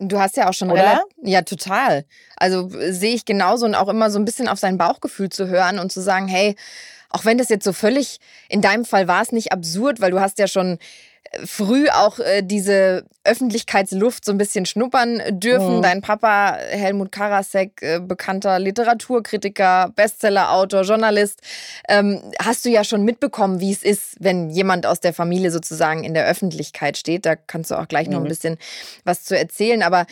Du hast ja auch schon relativ. Ja, total. Also sehe ich genauso und auch immer so ein bisschen auf sein Bauchgefühl zu hören und zu sagen, hey, auch wenn das jetzt so völlig, in deinem Fall war es nicht absurd, weil du hast ja schon früh auch äh, diese Öffentlichkeitsluft so ein bisschen schnuppern dürfen. Mhm. Dein Papa, Helmut Karasek, äh, bekannter Literaturkritiker, Bestsellerautor, Journalist, ähm, hast du ja schon mitbekommen, wie es ist, wenn jemand aus der Familie sozusagen in der Öffentlichkeit steht. Da kannst du auch gleich mhm. noch ein mhm. bisschen was zu erzählen. Aber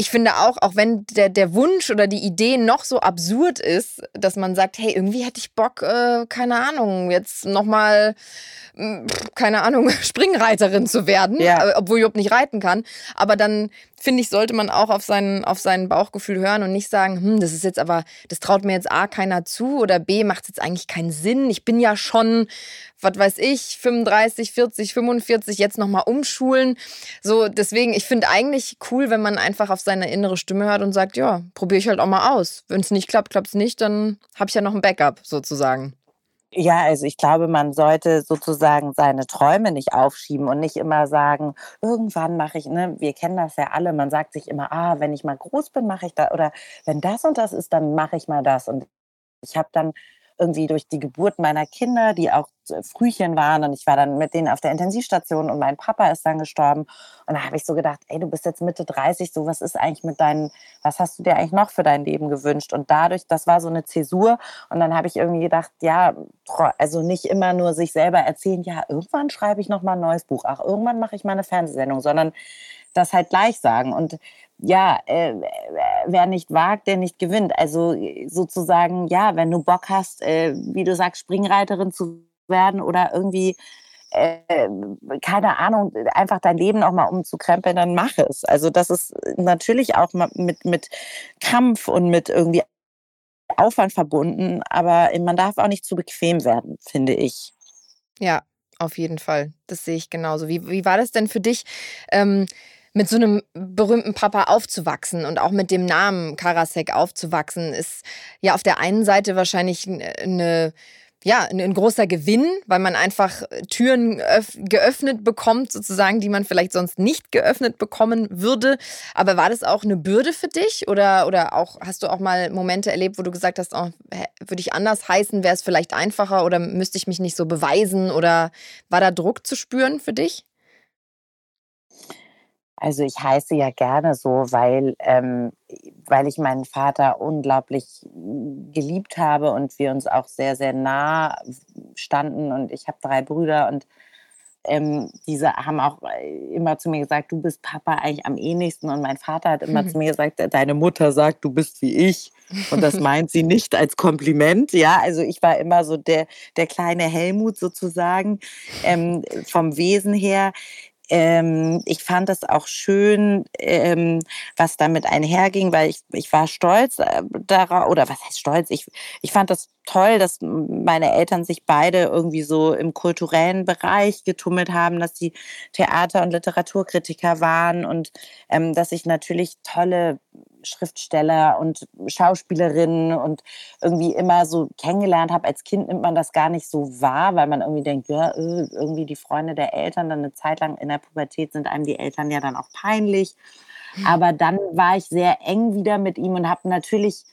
ich finde auch, auch wenn der, der Wunsch oder die Idee noch so absurd ist, dass man sagt, hey, irgendwie hätte ich Bock, äh, keine Ahnung, jetzt nochmal, hm, keine Ahnung, [LAUGHS] Springreiterin zu werden, ja. Äh, obwohl ich überhaupt nicht reiten kann. Aber dann finde ich, sollte man auch auf sein, auf sein Bauchgefühl hören und nicht sagen, hm, das ist jetzt aber, das traut mir jetzt A keiner zu oder B macht es jetzt eigentlich keinen Sinn. Ich bin ja schon, was weiß ich, 35, 40, 45, jetzt nochmal umschulen. So, deswegen, ich finde eigentlich cool, wenn man einfach auf seine innere Stimme hört und sagt, ja, probiere ich halt auch mal aus. Wenn es nicht klappt, klappt es nicht, dann habe ich ja noch ein Backup sozusagen. Ja, also ich glaube, man sollte sozusagen seine Träume nicht aufschieben und nicht immer sagen, irgendwann mache ich, ne, wir kennen das ja alle, man sagt sich immer, ah, wenn ich mal groß bin, mache ich da oder wenn das und das ist, dann mache ich mal das und ich habe dann irgendwie durch die Geburt meiner Kinder, die auch Frühchen waren und ich war dann mit denen auf der Intensivstation und mein Papa ist dann gestorben und da habe ich so gedacht, ey, du bist jetzt Mitte 30, so was ist eigentlich mit deinen, was hast du dir eigentlich noch für dein Leben gewünscht? Und dadurch, das war so eine Zäsur und dann habe ich irgendwie gedacht, ja, also nicht immer nur sich selber erzählen, ja, irgendwann schreibe ich noch mal ein neues Buch, ach, irgendwann mache ich mal eine Fernsehsendung, sondern das halt gleich sagen und ja, äh, wer nicht wagt, der nicht gewinnt. Also sozusagen, ja, wenn du Bock hast, äh, wie du sagst, Springreiterin zu werden oder irgendwie, äh, keine Ahnung, einfach dein Leben auch mal umzukrempeln, dann mach es. Also das ist natürlich auch mit, mit Kampf und mit irgendwie Aufwand verbunden, aber man darf auch nicht zu bequem werden, finde ich. Ja, auf jeden Fall. Das sehe ich genauso. Wie, wie war das denn für dich? Ähm, mit so einem berühmten Papa aufzuwachsen und auch mit dem Namen Karasek aufzuwachsen, ist ja auf der einen Seite wahrscheinlich eine ja, ein, großer Gewinn, weil man einfach Türen geöffnet bekommt, sozusagen, die man vielleicht sonst nicht geöffnet bekommen würde. Aber war das auch eine Bürde für dich? Oder, oder auch hast du auch mal Momente erlebt, wo du gesagt hast, oh, würde ich anders heißen, wäre es vielleicht einfacher oder müsste ich mich nicht so beweisen? Oder war da Druck zu spüren für dich? Also ich heiße ja gerne so, weil, ähm, weil ich meinen Vater unglaublich geliebt habe und wir uns auch sehr, sehr nah standen. Und ich habe drei Brüder und ähm, diese haben auch immer zu mir gesagt, du bist Papa eigentlich am ähnlichsten. Und mein Vater hat immer mhm. zu [LAUGHS] mir gesagt, deine Mutter sagt, du bist wie ich. Und das [LAUGHS] meint sie nicht als Kompliment. Ja, also ich war immer so der, der kleine Helmut sozusagen ähm, vom Wesen her ähm, ich fand es auch schön, ähm, was damit einherging, weil ich, ich war stolz äh, darauf, oder was heißt stolz? Ich, ich fand das toll, dass meine Eltern sich beide irgendwie so im kulturellen Bereich getummelt haben, dass sie Theater- und Literaturkritiker waren und ähm, dass ich natürlich tolle Schriftsteller und Schauspielerinnen und irgendwie immer so kennengelernt habe. Als Kind nimmt man das gar nicht so wahr, weil man irgendwie denkt, ja, äh, irgendwie die Freunde der Eltern, dann eine Zeit lang in der Pubertät sind einem die Eltern ja dann auch peinlich. Mhm. Aber dann war ich sehr eng wieder mit ihm und habe natürlich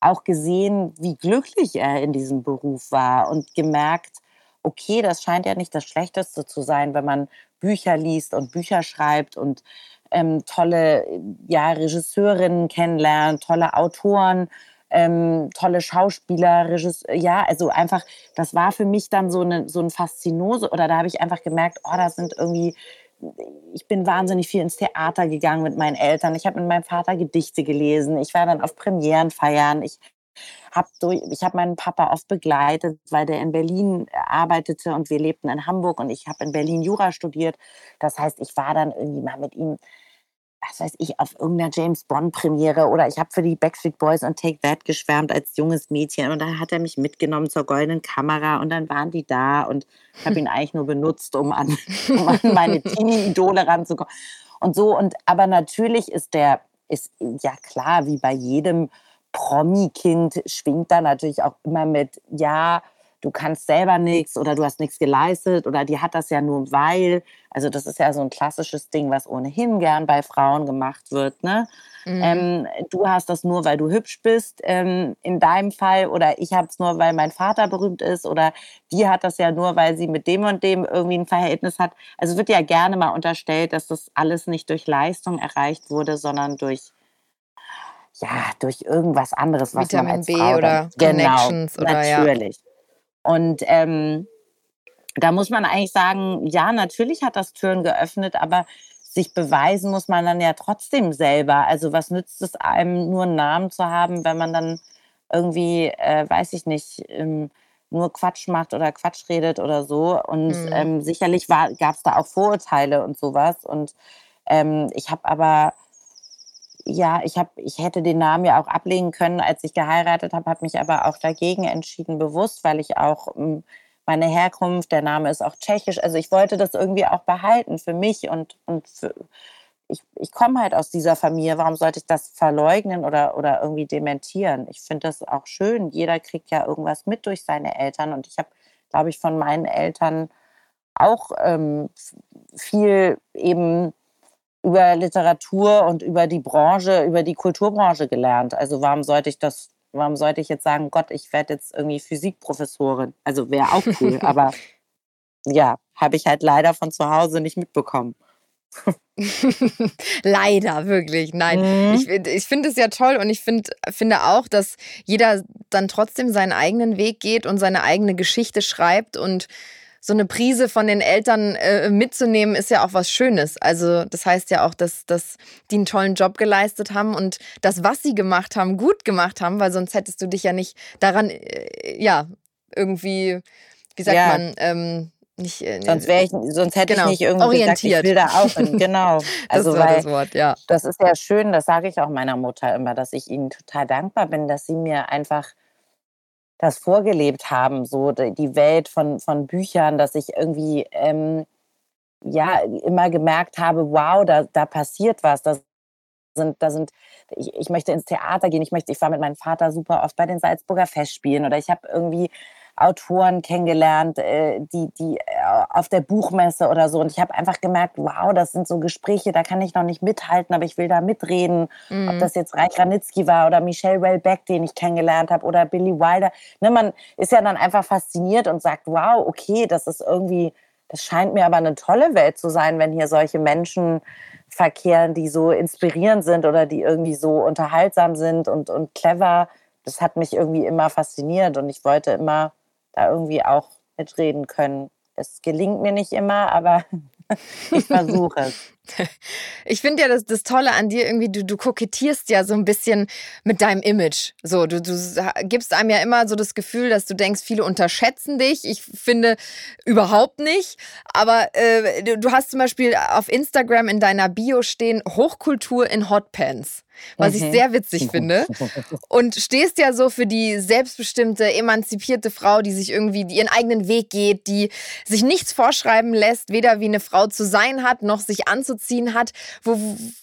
auch gesehen, wie glücklich er in diesem Beruf war und gemerkt, okay, das scheint ja nicht das Schlechteste zu sein, wenn man Bücher liest und Bücher schreibt und ähm, tolle ja, Regisseurinnen kennenlernt, tolle Autoren, ähm, tolle Schauspieler, Regisseur, ja, also einfach, das war für mich dann so, eine, so ein Faszinose oder da habe ich einfach gemerkt, oh, das sind irgendwie, ich bin wahnsinnig viel ins Theater gegangen mit meinen Eltern, ich habe mit meinem Vater Gedichte gelesen, ich war dann auf Premieren feiern, ich hab durch, ich habe meinen Papa oft begleitet, weil der in Berlin arbeitete und wir lebten in Hamburg und ich habe in Berlin Jura studiert. Das heißt, ich war dann irgendwie mal mit ihm was weiß ich, auf irgendeiner James Bond-Premiere oder ich habe für die Backstreet Boys und Take That geschwärmt als junges Mädchen und dann hat er mich mitgenommen zur goldenen Kamera und dann waren die da und ich habe ihn [LAUGHS] eigentlich nur benutzt, um an, um an meine [LAUGHS] Teenie-Idole ranzukommen. Und so, und aber natürlich ist der, ist ja klar, wie bei jedem Promi-Kind schwingt da natürlich auch immer mit, ja, du kannst selber nichts oder du hast nichts geleistet oder die hat das ja nur weil. Also das ist ja so ein klassisches Ding, was ohnehin gern bei Frauen gemacht wird. Ne? Mhm. Ähm, du hast das nur, weil du hübsch bist ähm, in deinem Fall oder ich habe es nur, weil mein Vater berühmt ist oder die hat das ja nur, weil sie mit dem und dem irgendwie ein Verhältnis hat. Also wird ja gerne mal unterstellt, dass das alles nicht durch Leistung erreicht wurde, sondern durch ja, durch irgendwas anderes, was Vitamin man als B Frau oder dann, genau, Connections oder natürlich. Ja. Und ähm, da muss man eigentlich sagen, ja, natürlich hat das Türen geöffnet, aber sich beweisen muss man dann ja trotzdem selber. Also was nützt es einem, nur einen Namen zu haben, wenn man dann irgendwie, äh, weiß ich nicht, ähm, nur Quatsch macht oder Quatsch redet oder so. Und mhm. ähm, sicherlich gab es da auch Vorurteile und sowas. Und ähm, ich habe aber ja, ich, hab, ich hätte den Namen ja auch ablegen können, als ich geheiratet habe, habe mich aber auch dagegen entschieden, bewusst, weil ich auch hm, meine Herkunft, der Name ist auch tschechisch, also ich wollte das irgendwie auch behalten für mich und, und für, ich, ich komme halt aus dieser Familie, warum sollte ich das verleugnen oder, oder irgendwie dementieren? Ich finde das auch schön, jeder kriegt ja irgendwas mit durch seine Eltern und ich habe, glaube ich, von meinen Eltern auch ähm, viel eben über Literatur und über die Branche, über die Kulturbranche gelernt. Also warum sollte ich das, warum sollte ich jetzt sagen, Gott, ich werde jetzt irgendwie Physikprofessorin? Also wäre auch cool, [LAUGHS] aber ja, habe ich halt leider von zu Hause nicht mitbekommen. [LAUGHS] Leider, wirklich. Nein. Mhm. Ich, ich finde es ja toll und ich find, finde auch, dass jeder dann trotzdem seinen eigenen Weg geht und seine eigene Geschichte schreibt und so eine Prise von den Eltern äh, mitzunehmen, ist ja auch was Schönes. Also das heißt ja auch, dass, dass die einen tollen Job geleistet haben und das, was sie gemacht haben, gut gemacht haben, weil sonst hättest du dich ja nicht daran, äh, ja, irgendwie, wie sagt ja. man, ähm, nicht, äh, sonst, ich, sonst hätte genau, ich nicht irgendwie orientiert. Gesagt, ich will da auch hin. Genau. [LAUGHS] Also, das war weil, das Wort, ja. Das ist ja schön, das sage ich auch meiner Mutter immer, dass ich ihnen total dankbar bin, dass sie mir einfach das vorgelebt haben, so die Welt von, von Büchern, dass ich irgendwie ähm, ja immer gemerkt habe, wow, da, da passiert was, da sind, da sind, ich, ich möchte ins Theater gehen, ich möchte, ich war mit meinem Vater super oft bei den Salzburger Festspielen oder ich habe irgendwie Autoren kennengelernt, äh, die, die äh, auf der Buchmesse oder so. Und ich habe einfach gemerkt, wow, das sind so Gespräche, da kann ich noch nicht mithalten, aber ich will da mitreden. Mhm. Ob das jetzt Reich Ranitzky war oder Michelle Welbeck, den ich kennengelernt habe, oder Billy Wilder. Ne, man ist ja dann einfach fasziniert und sagt, wow, okay, das ist irgendwie, das scheint mir aber eine tolle Welt zu sein, wenn hier solche Menschen verkehren, die so inspirierend sind oder die irgendwie so unterhaltsam sind und, und clever. Das hat mich irgendwie immer fasziniert und ich wollte immer da irgendwie auch mitreden können. Es gelingt mir nicht immer, aber [LAUGHS] ich versuche es. Ich finde ja das, das Tolle an dir irgendwie, du, du kokettierst ja so ein bisschen mit deinem Image. So, du, du gibst einem ja immer so das Gefühl, dass du denkst, viele unterschätzen dich. Ich finde überhaupt nicht. Aber äh, du, du hast zum Beispiel auf Instagram in deiner Bio stehen Hochkultur in Hotpants was ich mhm. sehr witzig finde. [LAUGHS] Und stehst ja so für die selbstbestimmte, emanzipierte Frau, die sich irgendwie ihren eigenen Weg geht, die sich nichts vorschreiben lässt, weder wie eine Frau zu sein hat, noch sich anzuziehen hat. Wo,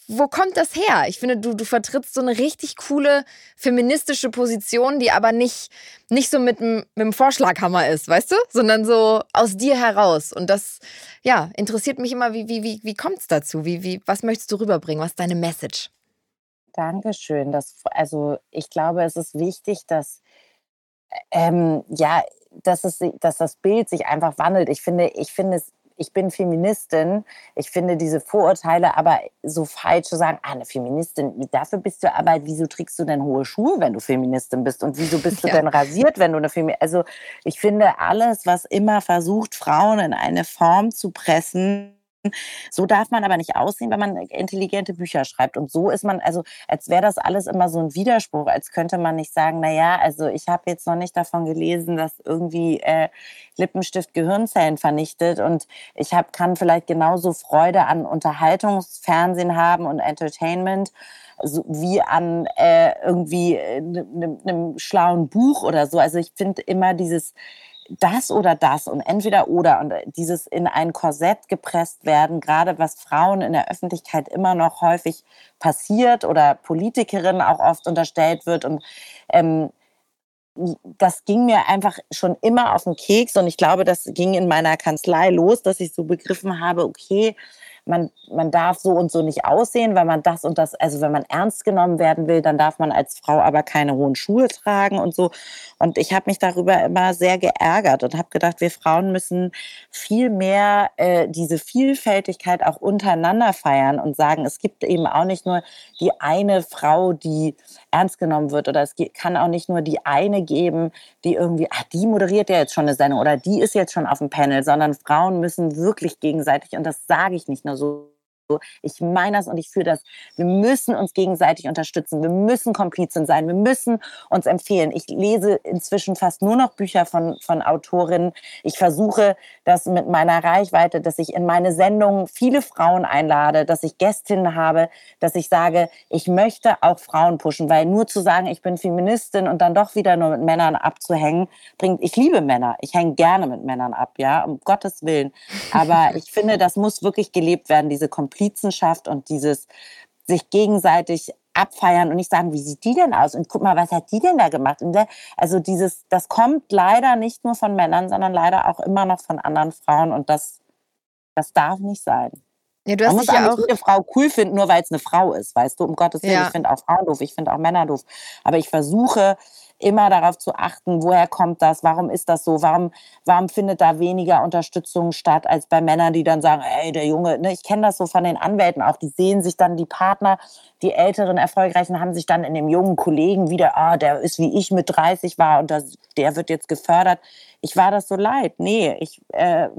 wo kommt das her? Ich finde, du, du vertrittst so eine richtig coole feministische Position, die aber nicht, nicht so mit, mit dem Vorschlaghammer ist, weißt du? Sondern so aus dir heraus. Und das, ja, interessiert mich immer, wie, wie, wie, wie kommt es dazu? Wie, wie, was möchtest du rüberbringen? Was ist deine Message? Dankeschön. Das, also ich glaube, es ist wichtig, dass ähm, ja, dass, es, dass das Bild sich einfach wandelt. Ich finde, ich finde es, ich bin Feministin. Ich finde diese Vorurteile aber so falsch zu sagen, ah, eine Feministin, dafür bist du aber, wieso trägst du denn hohe Schuhe, wenn du Feministin bist? Und wieso bist du [LAUGHS] ja. denn rasiert, wenn du eine Feministin Also ich finde alles, was immer versucht, Frauen in eine Form zu pressen, so darf man aber nicht aussehen, wenn man intelligente Bücher schreibt. Und so ist man, also als wäre das alles immer so ein Widerspruch, als könnte man nicht sagen, na ja, also ich habe jetzt noch nicht davon gelesen, dass irgendwie äh, Lippenstift Gehirnzellen vernichtet und ich hab, kann vielleicht genauso Freude an Unterhaltungsfernsehen haben und Entertainment so wie an äh, irgendwie einem äh, ne, schlauen Buch oder so. Also ich finde immer dieses das oder das und entweder oder. Und dieses in ein Korsett gepresst werden, gerade was Frauen in der Öffentlichkeit immer noch häufig passiert oder Politikerinnen auch oft unterstellt wird. Und ähm, das ging mir einfach schon immer auf den Keks. Und ich glaube, das ging in meiner Kanzlei los, dass ich so begriffen habe, okay, man, man darf so und so nicht aussehen, weil man das und das, also wenn man ernst genommen werden will, dann darf man als Frau aber keine hohen Schuhe tragen und so. Und ich habe mich darüber immer sehr geärgert und habe gedacht, wir Frauen müssen viel mehr äh, diese Vielfältigkeit auch untereinander feiern und sagen, es gibt eben auch nicht nur die eine Frau, die ernst genommen wird. Oder es kann auch nicht nur die eine geben, die irgendwie, ach, die moderiert ja jetzt schon eine Sendung oder die ist jetzt schon auf dem Panel, sondern Frauen müssen wirklich gegenseitig, und das sage ich nicht nur so, ich meine das und ich fühle das. Wir müssen uns gegenseitig unterstützen. Wir müssen Komplizen sein. Wir müssen uns empfehlen. Ich lese inzwischen fast nur noch Bücher von, von Autorinnen. Ich versuche das mit meiner Reichweite, dass ich in meine Sendungen viele Frauen einlade, dass ich Gästinnen habe, dass ich sage, ich möchte auch Frauen pushen, weil nur zu sagen, ich bin Feministin und dann doch wieder nur mit Männern abzuhängen, bringt, ich liebe Männer. Ich hänge gerne mit Männern ab, ja, um Gottes Willen. Aber [LAUGHS] ich finde, das muss wirklich gelebt werden, diese Komplizen Komplizenschaft und dieses sich gegenseitig abfeiern und nicht sagen, wie sieht die denn aus? Und guck mal, was hat die denn da gemacht? Also dieses, das kommt leider nicht nur von Männern, sondern leider auch immer noch von anderen Frauen und das, das darf nicht sein. Ja, du hast Man muss ja auch jede Frau cool finden, nur weil es eine Frau ist, weißt du, um Gottes Willen. Ja. Ich finde auch Frauen doof, ich finde auch Männer doof. Aber ich versuche immer darauf zu achten, woher kommt das, warum ist das so, warum, warum findet da weniger Unterstützung statt als bei Männern, die dann sagen, hey, der Junge, ne, ich kenne das so von den Anwälten auch, die sehen sich dann die Partner, die älteren, erfolgreichen haben sich dann in dem jungen Kollegen wieder, ah, der ist wie ich mit 30 war und das, der wird jetzt gefördert. Ich war das so leid. Nee, ich, äh,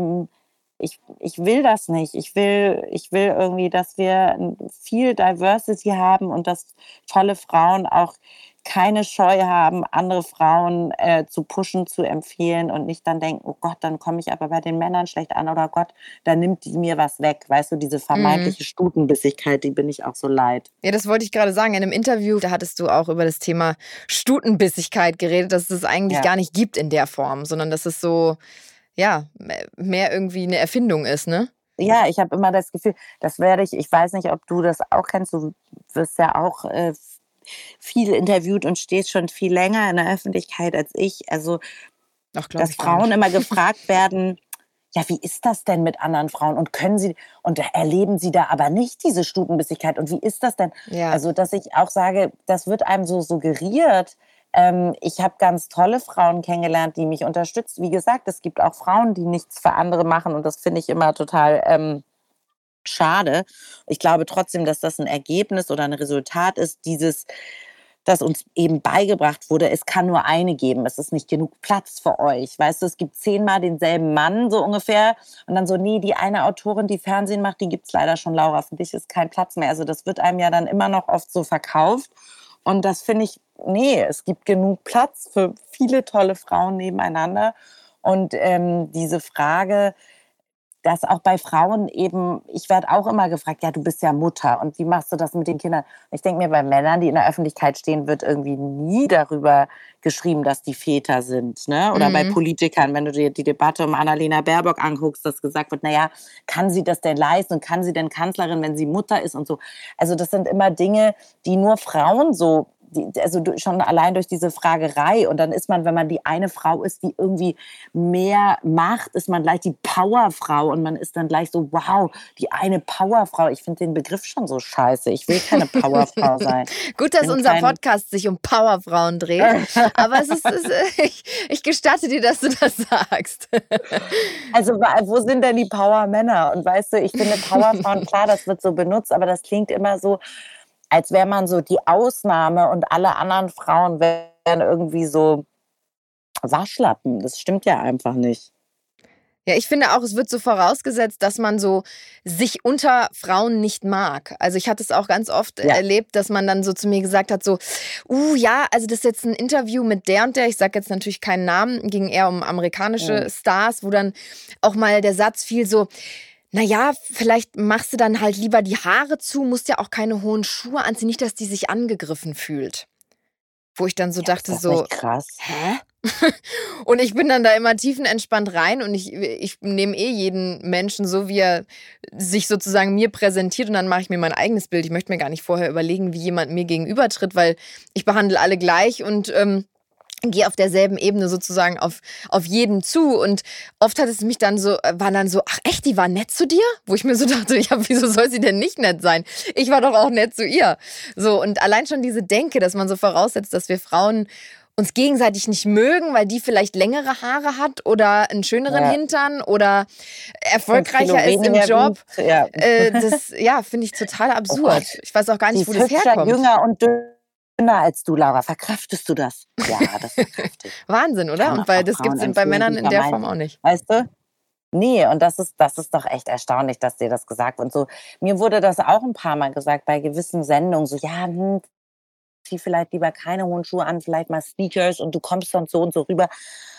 ich, ich will das nicht. Ich will, ich will irgendwie, dass wir viel Diversity haben und dass tolle Frauen auch keine Scheu haben, andere Frauen äh, zu pushen, zu empfehlen und nicht dann denken, oh Gott, dann komme ich aber bei den Männern schlecht an oder Gott, da nimmt die mir was weg. Weißt du, diese vermeintliche mhm. Stutenbissigkeit, die bin ich auch so leid. Ja, das wollte ich gerade sagen. In einem Interview, da hattest du auch über das Thema Stutenbissigkeit geredet, dass es eigentlich ja. gar nicht gibt in der Form, sondern dass es so, ja, mehr irgendwie eine Erfindung ist, ne? Ja, ich habe immer das Gefühl, das werde ich, ich weiß nicht, ob du das auch kennst, du wirst ja auch äh, viel interviewt und stehst schon viel länger in der Öffentlichkeit als ich. Also, Ach, dass Frauen immer [LAUGHS] gefragt werden, ja, wie ist das denn mit anderen Frauen und können sie und erleben sie da aber nicht diese Stutenbissigkeit und wie ist das denn? Ja. Also, dass ich auch sage, das wird einem so suggeriert. Ähm, ich habe ganz tolle Frauen kennengelernt, die mich unterstützen. Wie gesagt, es gibt auch Frauen, die nichts für andere machen und das finde ich immer total ähm, schade. Ich glaube trotzdem, dass das ein Ergebnis oder ein Resultat ist dieses dass uns eben beigebracht wurde, es kann nur eine geben, es ist nicht genug Platz für euch. Weißt du, es gibt zehnmal denselben Mann, so ungefähr. Und dann so, nee, die eine Autorin, die Fernsehen macht, die gibt es leider schon, Laura, für dich ist kein Platz mehr. Also das wird einem ja dann immer noch oft so verkauft. Und das finde ich, nee, es gibt genug Platz für viele tolle Frauen nebeneinander. Und ähm, diese Frage, dass auch bei Frauen eben, ich werde auch immer gefragt, ja, du bist ja Mutter und wie machst du das mit den Kindern? Ich denke mir, bei Männern, die in der Öffentlichkeit stehen, wird irgendwie nie darüber geschrieben, dass die Väter sind. Ne? Oder mhm. bei Politikern, wenn du dir die Debatte um Annalena Baerbock anguckst, dass gesagt wird, naja, kann sie das denn leisten und kann sie denn Kanzlerin, wenn sie Mutter ist und so. Also das sind immer Dinge, die nur Frauen so die, also schon allein durch diese Fragerei. Und dann ist man, wenn man die eine Frau ist, die irgendwie mehr macht, ist man gleich die Powerfrau und man ist dann gleich so, wow, die eine Powerfrau. Ich finde den Begriff schon so scheiße. Ich will keine Powerfrau [LAUGHS] sein. Gut, dass unser Podcast sich um Powerfrauen dreht. [LAUGHS] Aber es ist, es ist ich, ich, gestatte dir, dass du das sagst. [LAUGHS] also, wo sind denn die Power-Männer? Und weißt du, ich finde Powerfrauen, klar, das wird so benutzt, aber das klingt immer so, als wäre man so die Ausnahme und alle anderen Frauen wären irgendwie so Waschlappen. Das stimmt ja einfach nicht. Ja, ich finde auch, es wird so vorausgesetzt, dass man so sich unter Frauen nicht mag. Also ich hatte es auch ganz oft ja. erlebt, dass man dann so zu mir gesagt hat, so, uh ja, also das ist jetzt ein Interview mit der und der, ich sage jetzt natürlich keinen Namen, ging eher um amerikanische ja. Stars, wo dann auch mal der Satz fiel so, naja, vielleicht machst du dann halt lieber die Haare zu, musst ja auch keine hohen Schuhe anziehen, nicht, dass die sich angegriffen fühlt. Wo ich dann so ja, dachte, so, krass. hä? [LAUGHS] und ich bin dann da immer tiefenentspannt rein und ich, ich nehme eh jeden Menschen so, wie er sich sozusagen mir präsentiert und dann mache ich mir mein eigenes Bild. Ich möchte mir gar nicht vorher überlegen, wie jemand mir gegenübertritt, weil ich behandle alle gleich und ähm, gehe auf derselben Ebene sozusagen auf, auf jeden zu. Und oft hat es mich dann so, war dann so, ach echt, die war nett zu dir? Wo ich mir so [LAUGHS] dachte, ja, wieso soll sie denn nicht nett sein? Ich war doch auch nett zu ihr. So, und allein schon diese Denke, dass man so voraussetzt, dass wir Frauen uns gegenseitig nicht mögen, weil die vielleicht längere Haare hat oder einen schöneren ja. Hintern oder erfolgreicher ist im Job. Ja, äh, das ja, finde ich total [LAUGHS] oh absurd. Oh ich weiß auch gar nicht, wo das herkommt. jünger und dünner als du, Laura. Verkraftest du das? Ja, das verkrafte ich. [LAUGHS] Wahnsinn, oder? Und weil das gibt es bei Männern in der Form auch nicht. Weißt du? Nee, und das ist, das ist doch echt erstaunlich, dass dir das gesagt wird. Und so, mir wurde das auch ein paar Mal gesagt bei gewissen Sendungen, so, ja, hm, zieh vielleicht lieber keine hohen Schuhe an, vielleicht mal Sneakers und du kommst dann so und so rüber.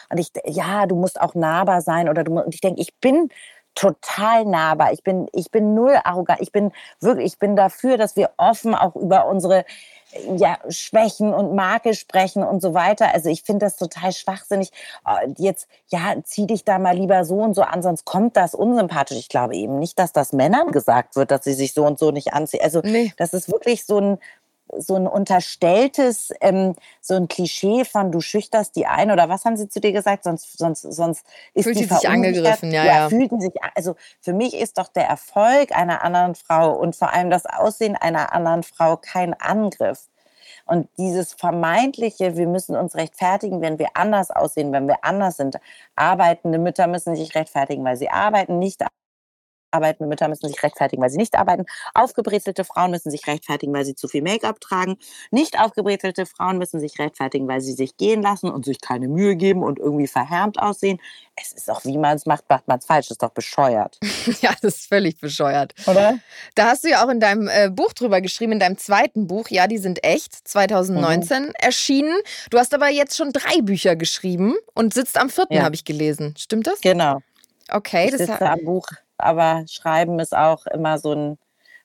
Und ich, ja, du musst auch nahbar sein oder du, und ich denke, ich bin total nahbar. Ich bin, ich bin null arrogant. Ich bin wirklich, ich bin dafür, dass wir offen auch über unsere ja, Schwächen und Marke sprechen und so weiter. Also ich finde das total schwachsinnig. Äh, jetzt, ja, zieh dich da mal lieber so und so an, sonst kommt das unsympathisch. Ich glaube eben nicht, dass das Männern gesagt wird, dass sie sich so und so nicht anziehen. Also nee. das ist wirklich so ein, so ein unterstelltes, ähm, so ein Klischee von du schüchterst die ein oder was haben sie zu dir gesagt? Sonst, sonst, sonst ist fühlt die sich angegriffen, ja, ja. Fühlten sich, also für mich ist doch der Erfolg einer anderen Frau und vor allem das Aussehen einer anderen Frau kein Angriff. Und dieses vermeintliche, wir müssen uns rechtfertigen, wenn wir anders aussehen, wenn wir anders sind. Arbeitende Mütter müssen sich rechtfertigen, weil sie arbeiten, nicht arbeitende Mütter müssen sich rechtfertigen, weil sie nicht arbeiten. Aufgebrezelte Frauen müssen sich rechtfertigen, weil sie zu viel Make-up tragen. Nicht aufgebrezelte Frauen müssen sich rechtfertigen, weil sie sich gehen lassen und sich keine Mühe geben und irgendwie verhärmt aussehen. Es ist doch, wie man es macht, macht man es falsch. Das ist doch bescheuert. [LAUGHS] ja, das ist völlig bescheuert. Oder? Da hast du ja auch in deinem äh, Buch drüber geschrieben, in deinem zweiten Buch. Ja, die sind echt, 2019 mhm. erschienen. Du hast aber jetzt schon drei Bücher geschrieben und sitzt am vierten, ja. habe ich gelesen. Stimmt das? Genau. Okay, ich das sitze am Buch aber Schreiben ist auch immer so, ein,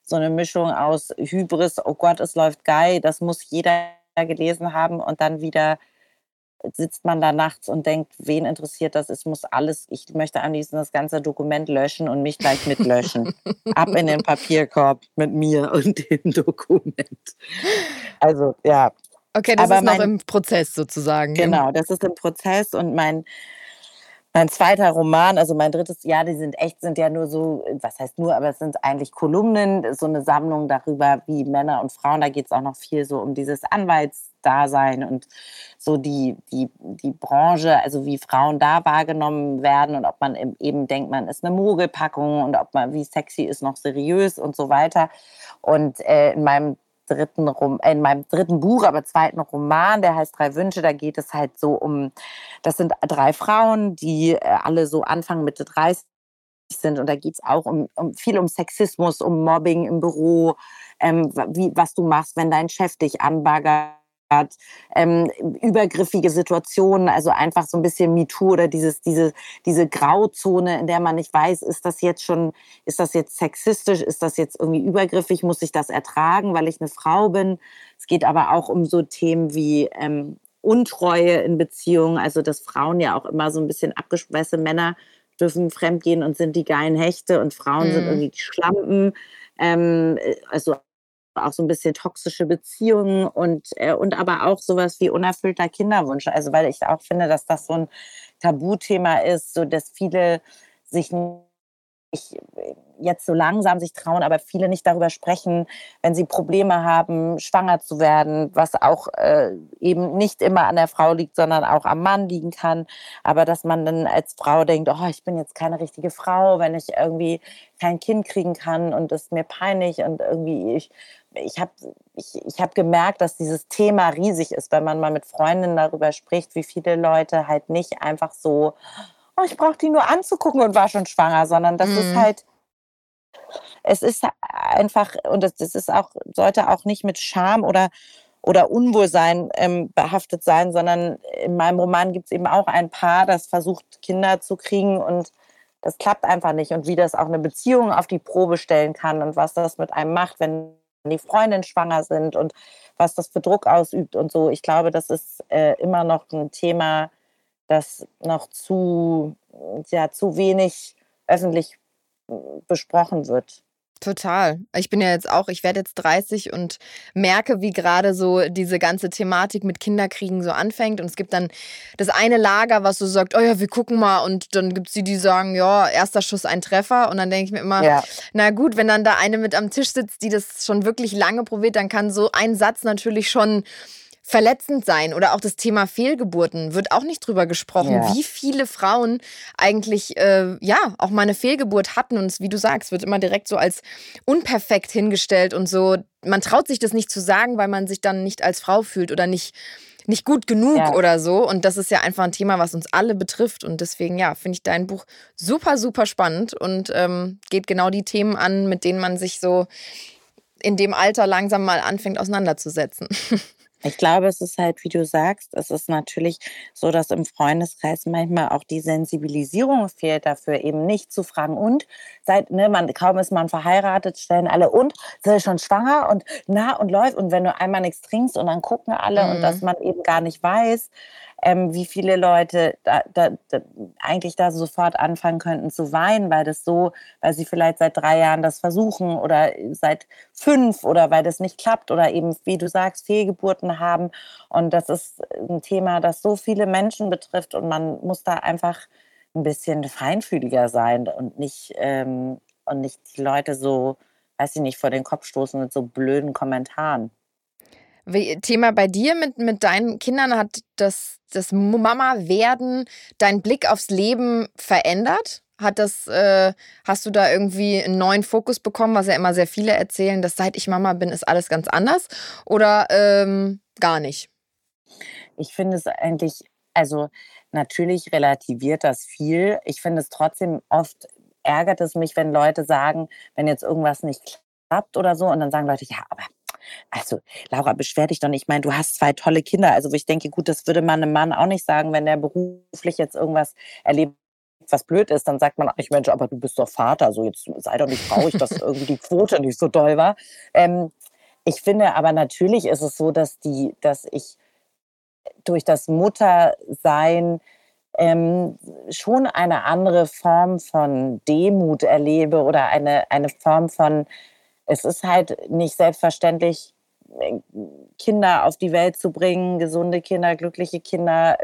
so eine Mischung aus Hybris, oh Gott, es läuft geil, das muss jeder gelesen haben und dann wieder sitzt man da nachts und denkt, wen interessiert das? Es muss alles, ich möchte am liebsten das ganze Dokument löschen und mich gleich mitlöschen. Ab in den Papierkorb mit mir [LAUGHS] und dem Dokument. Also, ja. Okay, das Aber ist noch mein, im Prozess sozusagen. Genau, das ist im Prozess und mein, mein zweiter Roman, also mein drittes Jahr, die sind echt, sind ja nur so, was heißt nur, aber es sind eigentlich Kolumnen, so eine Sammlung darüber, wie Männer und Frauen, da geht es auch noch viel so um dieses Anwaltsdasein und so die, die, die Branche, also wie Frauen da wahrgenommen werden und ob man eben denkt, man ist eine Mogelpackung und ob man, wie sexy ist, noch seriös und so weiter. Und äh, in meinem dritten Rom äh, in meinem dritten Buch, aber zweiten Roman, der heißt Drei Wünsche. Da geht es halt so um, das sind drei Frauen, die äh, alle so Anfang Mitte 30 sind. Und da geht es auch um, um, viel um Sexismus, um Mobbing im Büro, ähm, wie, was du machst, wenn dein Chef dich anbaggert hat, ähm, übergriffige Situationen, also einfach so ein bisschen MeToo oder dieses, diese, diese Grauzone, in der man nicht weiß, ist das jetzt schon, ist das jetzt sexistisch, ist das jetzt irgendwie übergriffig, muss ich das ertragen, weil ich eine Frau bin. Es geht aber auch um so Themen wie ähm, Untreue in Beziehungen, also dass Frauen ja auch immer so ein bisschen abgeschwässe Männer dürfen fremdgehen und sind die geilen Hechte und Frauen mhm. sind irgendwie die Schlampen. Ähm, also auch so ein bisschen toxische Beziehungen und, äh, und aber auch sowas wie unerfüllter Kinderwunsch. Also weil ich auch finde, dass das so ein Tabuthema ist, so dass viele sich nicht jetzt so langsam sich trauen, aber viele nicht darüber sprechen, wenn sie Probleme haben, schwanger zu werden, was auch äh, eben nicht immer an der Frau liegt, sondern auch am Mann liegen kann. Aber dass man dann als Frau denkt, oh, ich bin jetzt keine richtige Frau, wenn ich irgendwie kein Kind kriegen kann und es mir peinlich und irgendwie ich ich habe ich, ich hab gemerkt, dass dieses Thema riesig ist, wenn man mal mit Freundinnen darüber spricht, wie viele Leute halt nicht einfach so, oh, ich brauche die nur anzugucken und war schon schwanger, sondern das mhm. ist halt es ist einfach, und das, das ist auch, sollte auch nicht mit Scham oder, oder Unwohlsein ähm, behaftet sein, sondern in meinem Roman gibt es eben auch ein Paar, das versucht, Kinder zu kriegen und das klappt einfach nicht. Und wie das auch eine Beziehung auf die Probe stellen kann und was das mit einem macht, wenn die Freundin schwanger sind und was das für Druck ausübt und so. Ich glaube, das ist äh, immer noch ein Thema, das noch zu, ja, zu wenig öffentlich besprochen wird. Total. Ich bin ja jetzt auch, ich werde jetzt 30 und merke, wie gerade so diese ganze Thematik mit Kinderkriegen so anfängt. Und es gibt dann das eine Lager, was so sagt, oh ja, wir gucken mal. Und dann gibt es die, die sagen, ja, erster Schuss ein Treffer. Und dann denke ich mir immer, ja. na gut, wenn dann da eine mit am Tisch sitzt, die das schon wirklich lange probiert, dann kann so ein Satz natürlich schon verletzend sein oder auch das Thema Fehlgeburten wird auch nicht drüber gesprochen, ja. wie viele Frauen eigentlich äh, ja auch mal eine Fehlgeburt hatten und wie du sagst, wird immer direkt so als unperfekt hingestellt und so. Man traut sich das nicht zu sagen, weil man sich dann nicht als Frau fühlt oder nicht nicht gut genug ja. oder so. Und das ist ja einfach ein Thema, was uns alle betrifft. Und deswegen, ja, finde ich dein Buch super, super spannend und ähm, geht genau die Themen an, mit denen man sich so in dem Alter langsam mal anfängt auseinanderzusetzen. [LAUGHS] Ich glaube, es ist halt, wie du sagst, es ist natürlich so, dass im Freundeskreis manchmal auch die Sensibilisierung fehlt dafür, eben nicht zu fragen. Und seit, ne, man, kaum ist man verheiratet, stellen alle, und sei schon schwanger und na und läuft. Und wenn du einmal nichts trinkst und dann gucken alle mhm. und dass mhm. man eben gar nicht weiß, ähm, wie viele Leute da, da, da, eigentlich da sofort anfangen könnten zu weinen, weil das so, weil sie vielleicht seit drei Jahren das versuchen oder seit fünf oder weil das nicht klappt oder eben, wie du sagst, Fehlgeburten haben. Und das ist ein Thema, das so viele Menschen betrifft und man muss da einfach ein bisschen feinfühliger sein und nicht, ähm, und nicht die Leute so, weiß ich nicht, vor den Kopf stoßen mit so blöden Kommentaren. Thema bei dir mit, mit deinen Kindern hat das, das Mama-Werden deinen Blick aufs Leben verändert? Hat das, äh, hast du da irgendwie einen neuen Fokus bekommen, was ja immer sehr viele erzählen, dass seit ich Mama bin, ist alles ganz anders? Oder ähm, gar nicht? Ich finde es eigentlich, also natürlich relativiert das viel. Ich finde es trotzdem oft ärgert es mich, wenn Leute sagen, wenn jetzt irgendwas nicht klappt oder so, und dann sagen Leute, ja, aber also, Laura, beschwer dich doch nicht. Ich meine, du hast zwei tolle Kinder. Also, ich denke, gut, das würde man einem Mann auch nicht sagen, wenn der beruflich jetzt irgendwas erlebt, was blöd ist, dann sagt man, ach Mensch, aber du bist doch Vater, so jetzt sei doch nicht traurig, dass [LAUGHS] irgendwie die Quote nicht so doll war. Ähm, ich finde aber natürlich ist es so, dass die, dass ich durch das Muttersein ähm, schon eine andere Form von Demut erlebe oder eine, eine Form von es ist halt nicht selbstverständlich, Kinder auf die Welt zu bringen, gesunde Kinder, glückliche Kinder.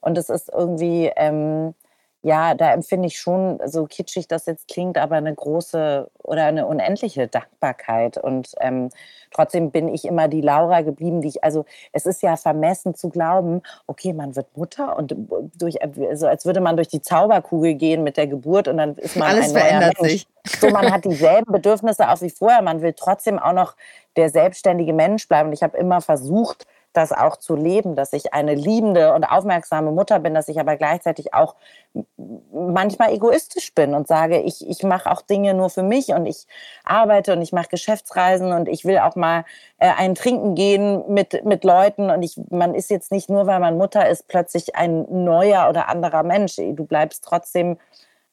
Und es ist irgendwie, ähm, ja, da empfinde ich schon, so kitschig das jetzt klingt, aber eine große oder eine unendliche Dankbarkeit. Und ähm, trotzdem bin ich immer die Laura geblieben, die ich, also es ist ja vermessen zu glauben, okay, man wird Mutter und durch, also als würde man durch die Zauberkugel gehen mit der Geburt und dann ist man Alles ein verändert Mensch. sich. So, man hat dieselben Bedürfnisse auch wie vorher. Man will trotzdem auch noch der selbstständige Mensch bleiben. Und ich habe immer versucht, das auch zu leben, dass ich eine liebende und aufmerksame Mutter bin, dass ich aber gleichzeitig auch manchmal egoistisch bin und sage, ich, ich mache auch Dinge nur für mich und ich arbeite und ich mache Geschäftsreisen und ich will auch mal äh, ein Trinken gehen mit, mit Leuten und ich, man ist jetzt nicht nur, weil man Mutter ist, plötzlich ein neuer oder anderer Mensch. Du bleibst trotzdem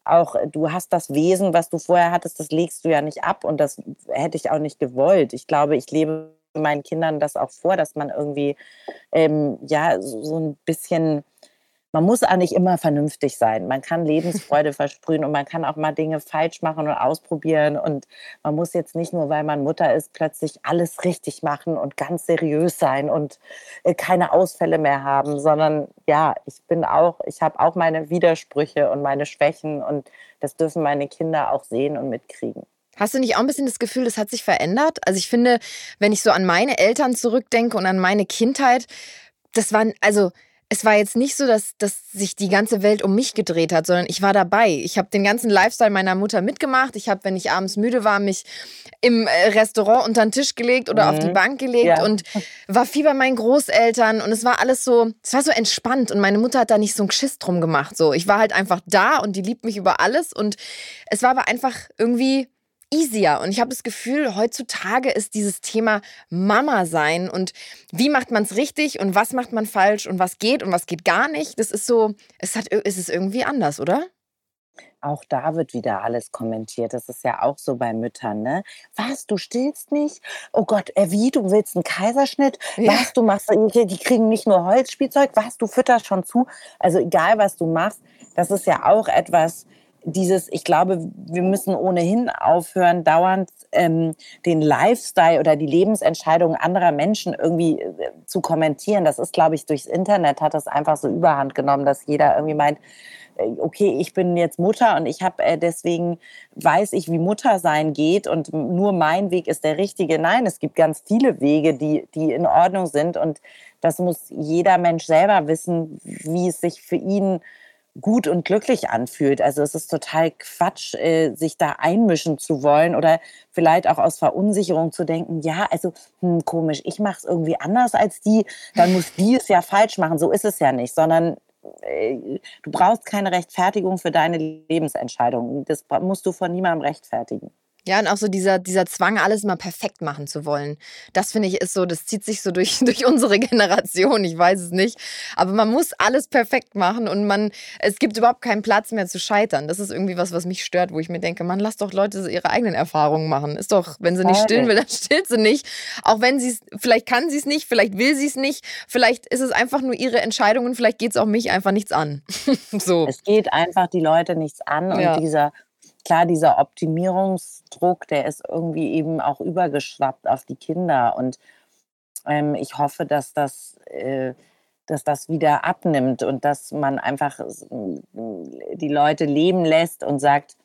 auch, du hast das Wesen, was du vorher hattest, das legst du ja nicht ab und das hätte ich auch nicht gewollt. Ich glaube, ich lebe meinen Kindern das auch vor, dass man irgendwie ähm, ja so, so ein bisschen man muss auch nicht immer vernünftig sein. Man kann Lebensfreude [LAUGHS] versprühen und man kann auch mal Dinge falsch machen und ausprobieren. Und man muss jetzt nicht nur, weil man Mutter ist, plötzlich alles richtig machen und ganz seriös sein und äh, keine Ausfälle mehr haben, sondern ja, ich bin auch, ich habe auch meine Widersprüche und meine Schwächen und das dürfen meine Kinder auch sehen und mitkriegen. Hast du nicht auch ein bisschen das Gefühl, das hat sich verändert? Also ich finde, wenn ich so an meine Eltern zurückdenke und an meine Kindheit, das waren, also es war jetzt nicht so, dass, dass sich die ganze Welt um mich gedreht hat, sondern ich war dabei. Ich habe den ganzen Lifestyle meiner Mutter mitgemacht. Ich habe, wenn ich abends müde war, mich im äh, Restaurant unter den Tisch gelegt oder mhm. auf die mhm. Bank gelegt ja. und war viel bei meinen Großeltern. Und es war alles so, es war so entspannt. Und meine Mutter hat da nicht so einen Geschiss drum gemacht. So, ich war halt einfach da und die liebt mich über alles. Und es war aber einfach irgendwie easier. Und ich habe das Gefühl, heutzutage ist dieses Thema Mama sein und wie macht man es richtig und was macht man falsch und was geht und was geht gar nicht. Das ist so, es hat, es ist irgendwie anders, oder? Auch da wird wieder alles kommentiert. Das ist ja auch so bei Müttern, ne? Was, du stillst nicht? Oh Gott, wie, du willst einen Kaiserschnitt? Ja. Was, du machst, die kriegen nicht nur Holzspielzeug? Was, du fütterst schon zu? Also egal, was du machst, das ist ja auch etwas, dieses, ich glaube, wir müssen ohnehin aufhören, dauernd ähm, den Lifestyle oder die Lebensentscheidungen anderer Menschen irgendwie äh, zu kommentieren. Das ist, glaube ich, durchs Internet hat das einfach so überhand genommen, dass jeder irgendwie meint, äh, okay, ich bin jetzt Mutter und ich habe äh, deswegen weiß ich, wie Mutter sein geht und nur mein Weg ist der richtige. Nein, es gibt ganz viele Wege, die, die in Ordnung sind und das muss jeder Mensch selber wissen, wie es sich für ihn gut und glücklich anfühlt. Also es ist total Quatsch, äh, sich da einmischen zu wollen oder vielleicht auch aus Verunsicherung zu denken, ja, also hm, komisch, ich mache es irgendwie anders als die, dann muss die es ja falsch machen. So ist es ja nicht, sondern äh, du brauchst keine Rechtfertigung für deine Lebensentscheidung. Das musst du von niemandem rechtfertigen. Ja, und auch so dieser, dieser Zwang, alles mal perfekt machen zu wollen. Das finde ich ist so, das zieht sich so durch, [LAUGHS] durch unsere Generation. Ich weiß es nicht. Aber man muss alles perfekt machen und man, es gibt überhaupt keinen Platz mehr zu scheitern. Das ist irgendwie was, was mich stört, wo ich mir denke, man, lass doch Leute ihre eigenen Erfahrungen machen. Ist doch, wenn sie nicht stillen will, [LAUGHS] dann stillt sie nicht. Auch wenn sie es, vielleicht kann sie es nicht, vielleicht will sie es nicht, vielleicht ist es einfach nur ihre Entscheidung und vielleicht geht es auch mich einfach nichts an. [LAUGHS] so. Es geht einfach die Leute nichts an und ja. dieser klar, dieser Optimierungsdruck, der ist irgendwie eben auch übergeschwappt auf die Kinder. Und ähm, ich hoffe, dass das, äh, dass das wieder abnimmt und dass man einfach die Leute leben lässt und sagt,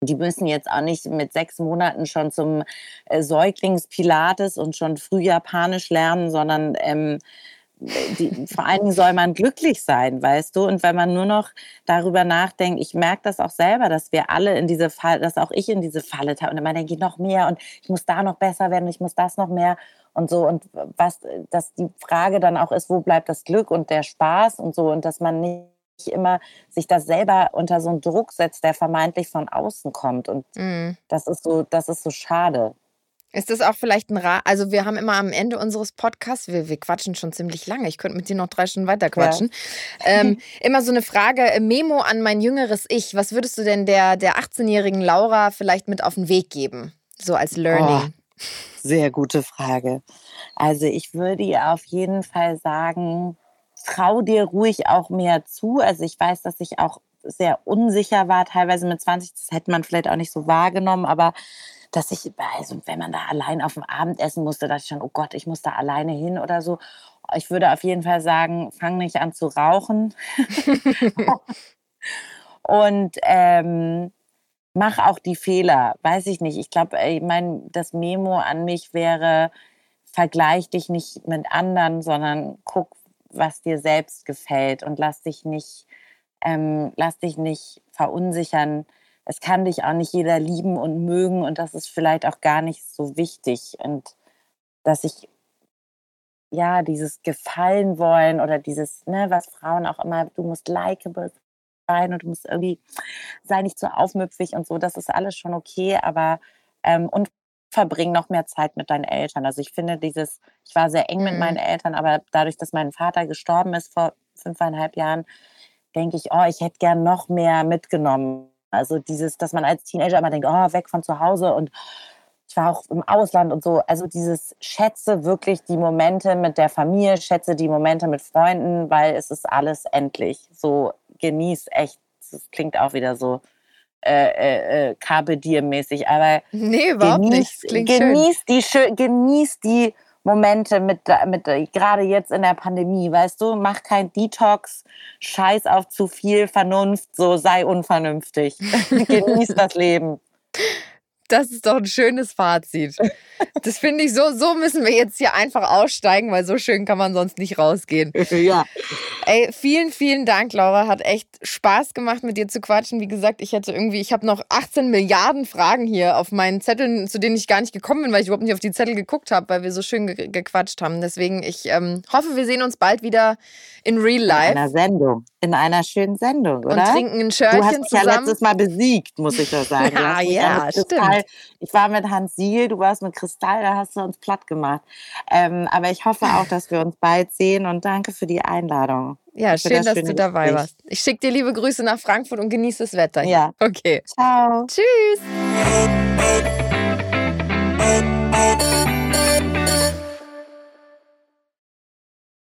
die müssen jetzt auch nicht mit sechs Monaten schon zum äh, Säuglingspilates und schon früh Japanisch lernen, sondern ähm, die, vor allen Dingen soll man glücklich sein, weißt du? Und wenn man nur noch darüber nachdenkt, ich merke das auch selber, dass wir alle in diese Falle, dass auch ich in diese Falle habe und immer denke ich noch mehr und ich muss da noch besser werden, ich muss das noch mehr und so und was, dass die Frage dann auch ist, wo bleibt das Glück und der Spaß und so und dass man nicht immer sich das selber unter so einen Druck setzt, der vermeintlich von außen kommt und mm. das ist so, das ist so schade. Ist das auch vielleicht ein Rat? Also, wir haben immer am Ende unseres Podcasts, wir, wir quatschen schon ziemlich lange, ich könnte mit dir noch drei Stunden weiter quatschen. Ja. Ähm, [LAUGHS] immer so eine Frage: äh, Memo an mein jüngeres Ich. Was würdest du denn der, der 18-jährigen Laura vielleicht mit auf den Weg geben? So als Learning. Oh, sehr gute Frage. Also, ich würde ihr auf jeden Fall sagen, trau dir ruhig auch mehr zu. Also, ich weiß, dass ich auch sehr unsicher war, teilweise mit 20, das hätte man vielleicht auch nicht so wahrgenommen, aber dass ich, also wenn man da allein auf dem Abendessen musste, dachte ich schon, oh Gott, ich muss da alleine hin oder so. Ich würde auf jeden Fall sagen, fang nicht an zu rauchen. [LAUGHS] und ähm, mach auch die Fehler. Weiß ich nicht. Ich glaube, ich meine, das Memo an mich wäre, vergleich dich nicht mit anderen, sondern guck, was dir selbst gefällt und lass dich nicht, ähm, lass dich nicht verunsichern es kann dich auch nicht jeder lieben und mögen und das ist vielleicht auch gar nicht so wichtig. Und dass ich ja dieses Gefallen wollen oder dieses, ne, was Frauen auch immer, du musst likeable sein und du musst irgendwie, sei nicht so aufmüpfig und so, das ist alles schon okay, aber ähm, und verbring noch mehr Zeit mit deinen Eltern. Also ich finde dieses, ich war sehr eng mhm. mit meinen Eltern, aber dadurch, dass mein Vater gestorben ist vor fünfeinhalb Jahren, denke ich, oh, ich hätte gern noch mehr mitgenommen also dieses, dass man als Teenager immer denkt, oh, weg von zu Hause und ich war auch im Ausland und so. Also dieses schätze wirklich die Momente mit der Familie, schätze die Momente mit Freunden, weil es ist alles endlich. So genieß echt. Das klingt auch wieder so äh, äh, äh Carpe Diem mäßig, aber nee, überhaupt genieß, nicht. genieß schön. die genieß die Momente mit, mit gerade jetzt in der Pandemie, weißt du, mach kein Detox, scheiß auf zu viel Vernunft, so sei unvernünftig. [LAUGHS] Genieß das Leben. Das ist doch ein schönes Fazit. Das finde ich so, so müssen wir jetzt hier einfach aussteigen, weil so schön kann man sonst nicht rausgehen. [LAUGHS] Ja. Ey, vielen, vielen Dank, Laura. Hat echt Spaß gemacht, mit dir zu quatschen. Wie gesagt, ich hätte irgendwie, ich habe noch 18 Milliarden Fragen hier auf meinen Zetteln, zu denen ich gar nicht gekommen bin, weil ich überhaupt nicht auf die Zettel geguckt habe, weil wir so schön ge gequatscht haben. Deswegen, ich ähm, hoffe, wir sehen uns bald wieder in Real Life. In einer Sendung. In einer schönen Sendung, oder? Und trinken ein Schörchen du hast mich zusammen. ja letztes Mal besiegt, muss ich doch [LAUGHS] sagen. ja, ja, stimmt. Ich war mit Hans Siel, du warst mit Kristall, da hast du uns platt gemacht. Ähm, aber ich hoffe auch, dass wir uns bald sehen und danke für die Einladung. Ja, schön, das dass du dabei Gespräch. warst. Ich schicke dir liebe Grüße nach Frankfurt und genieße das Wetter. Ja. Okay. Ciao. Tschüss.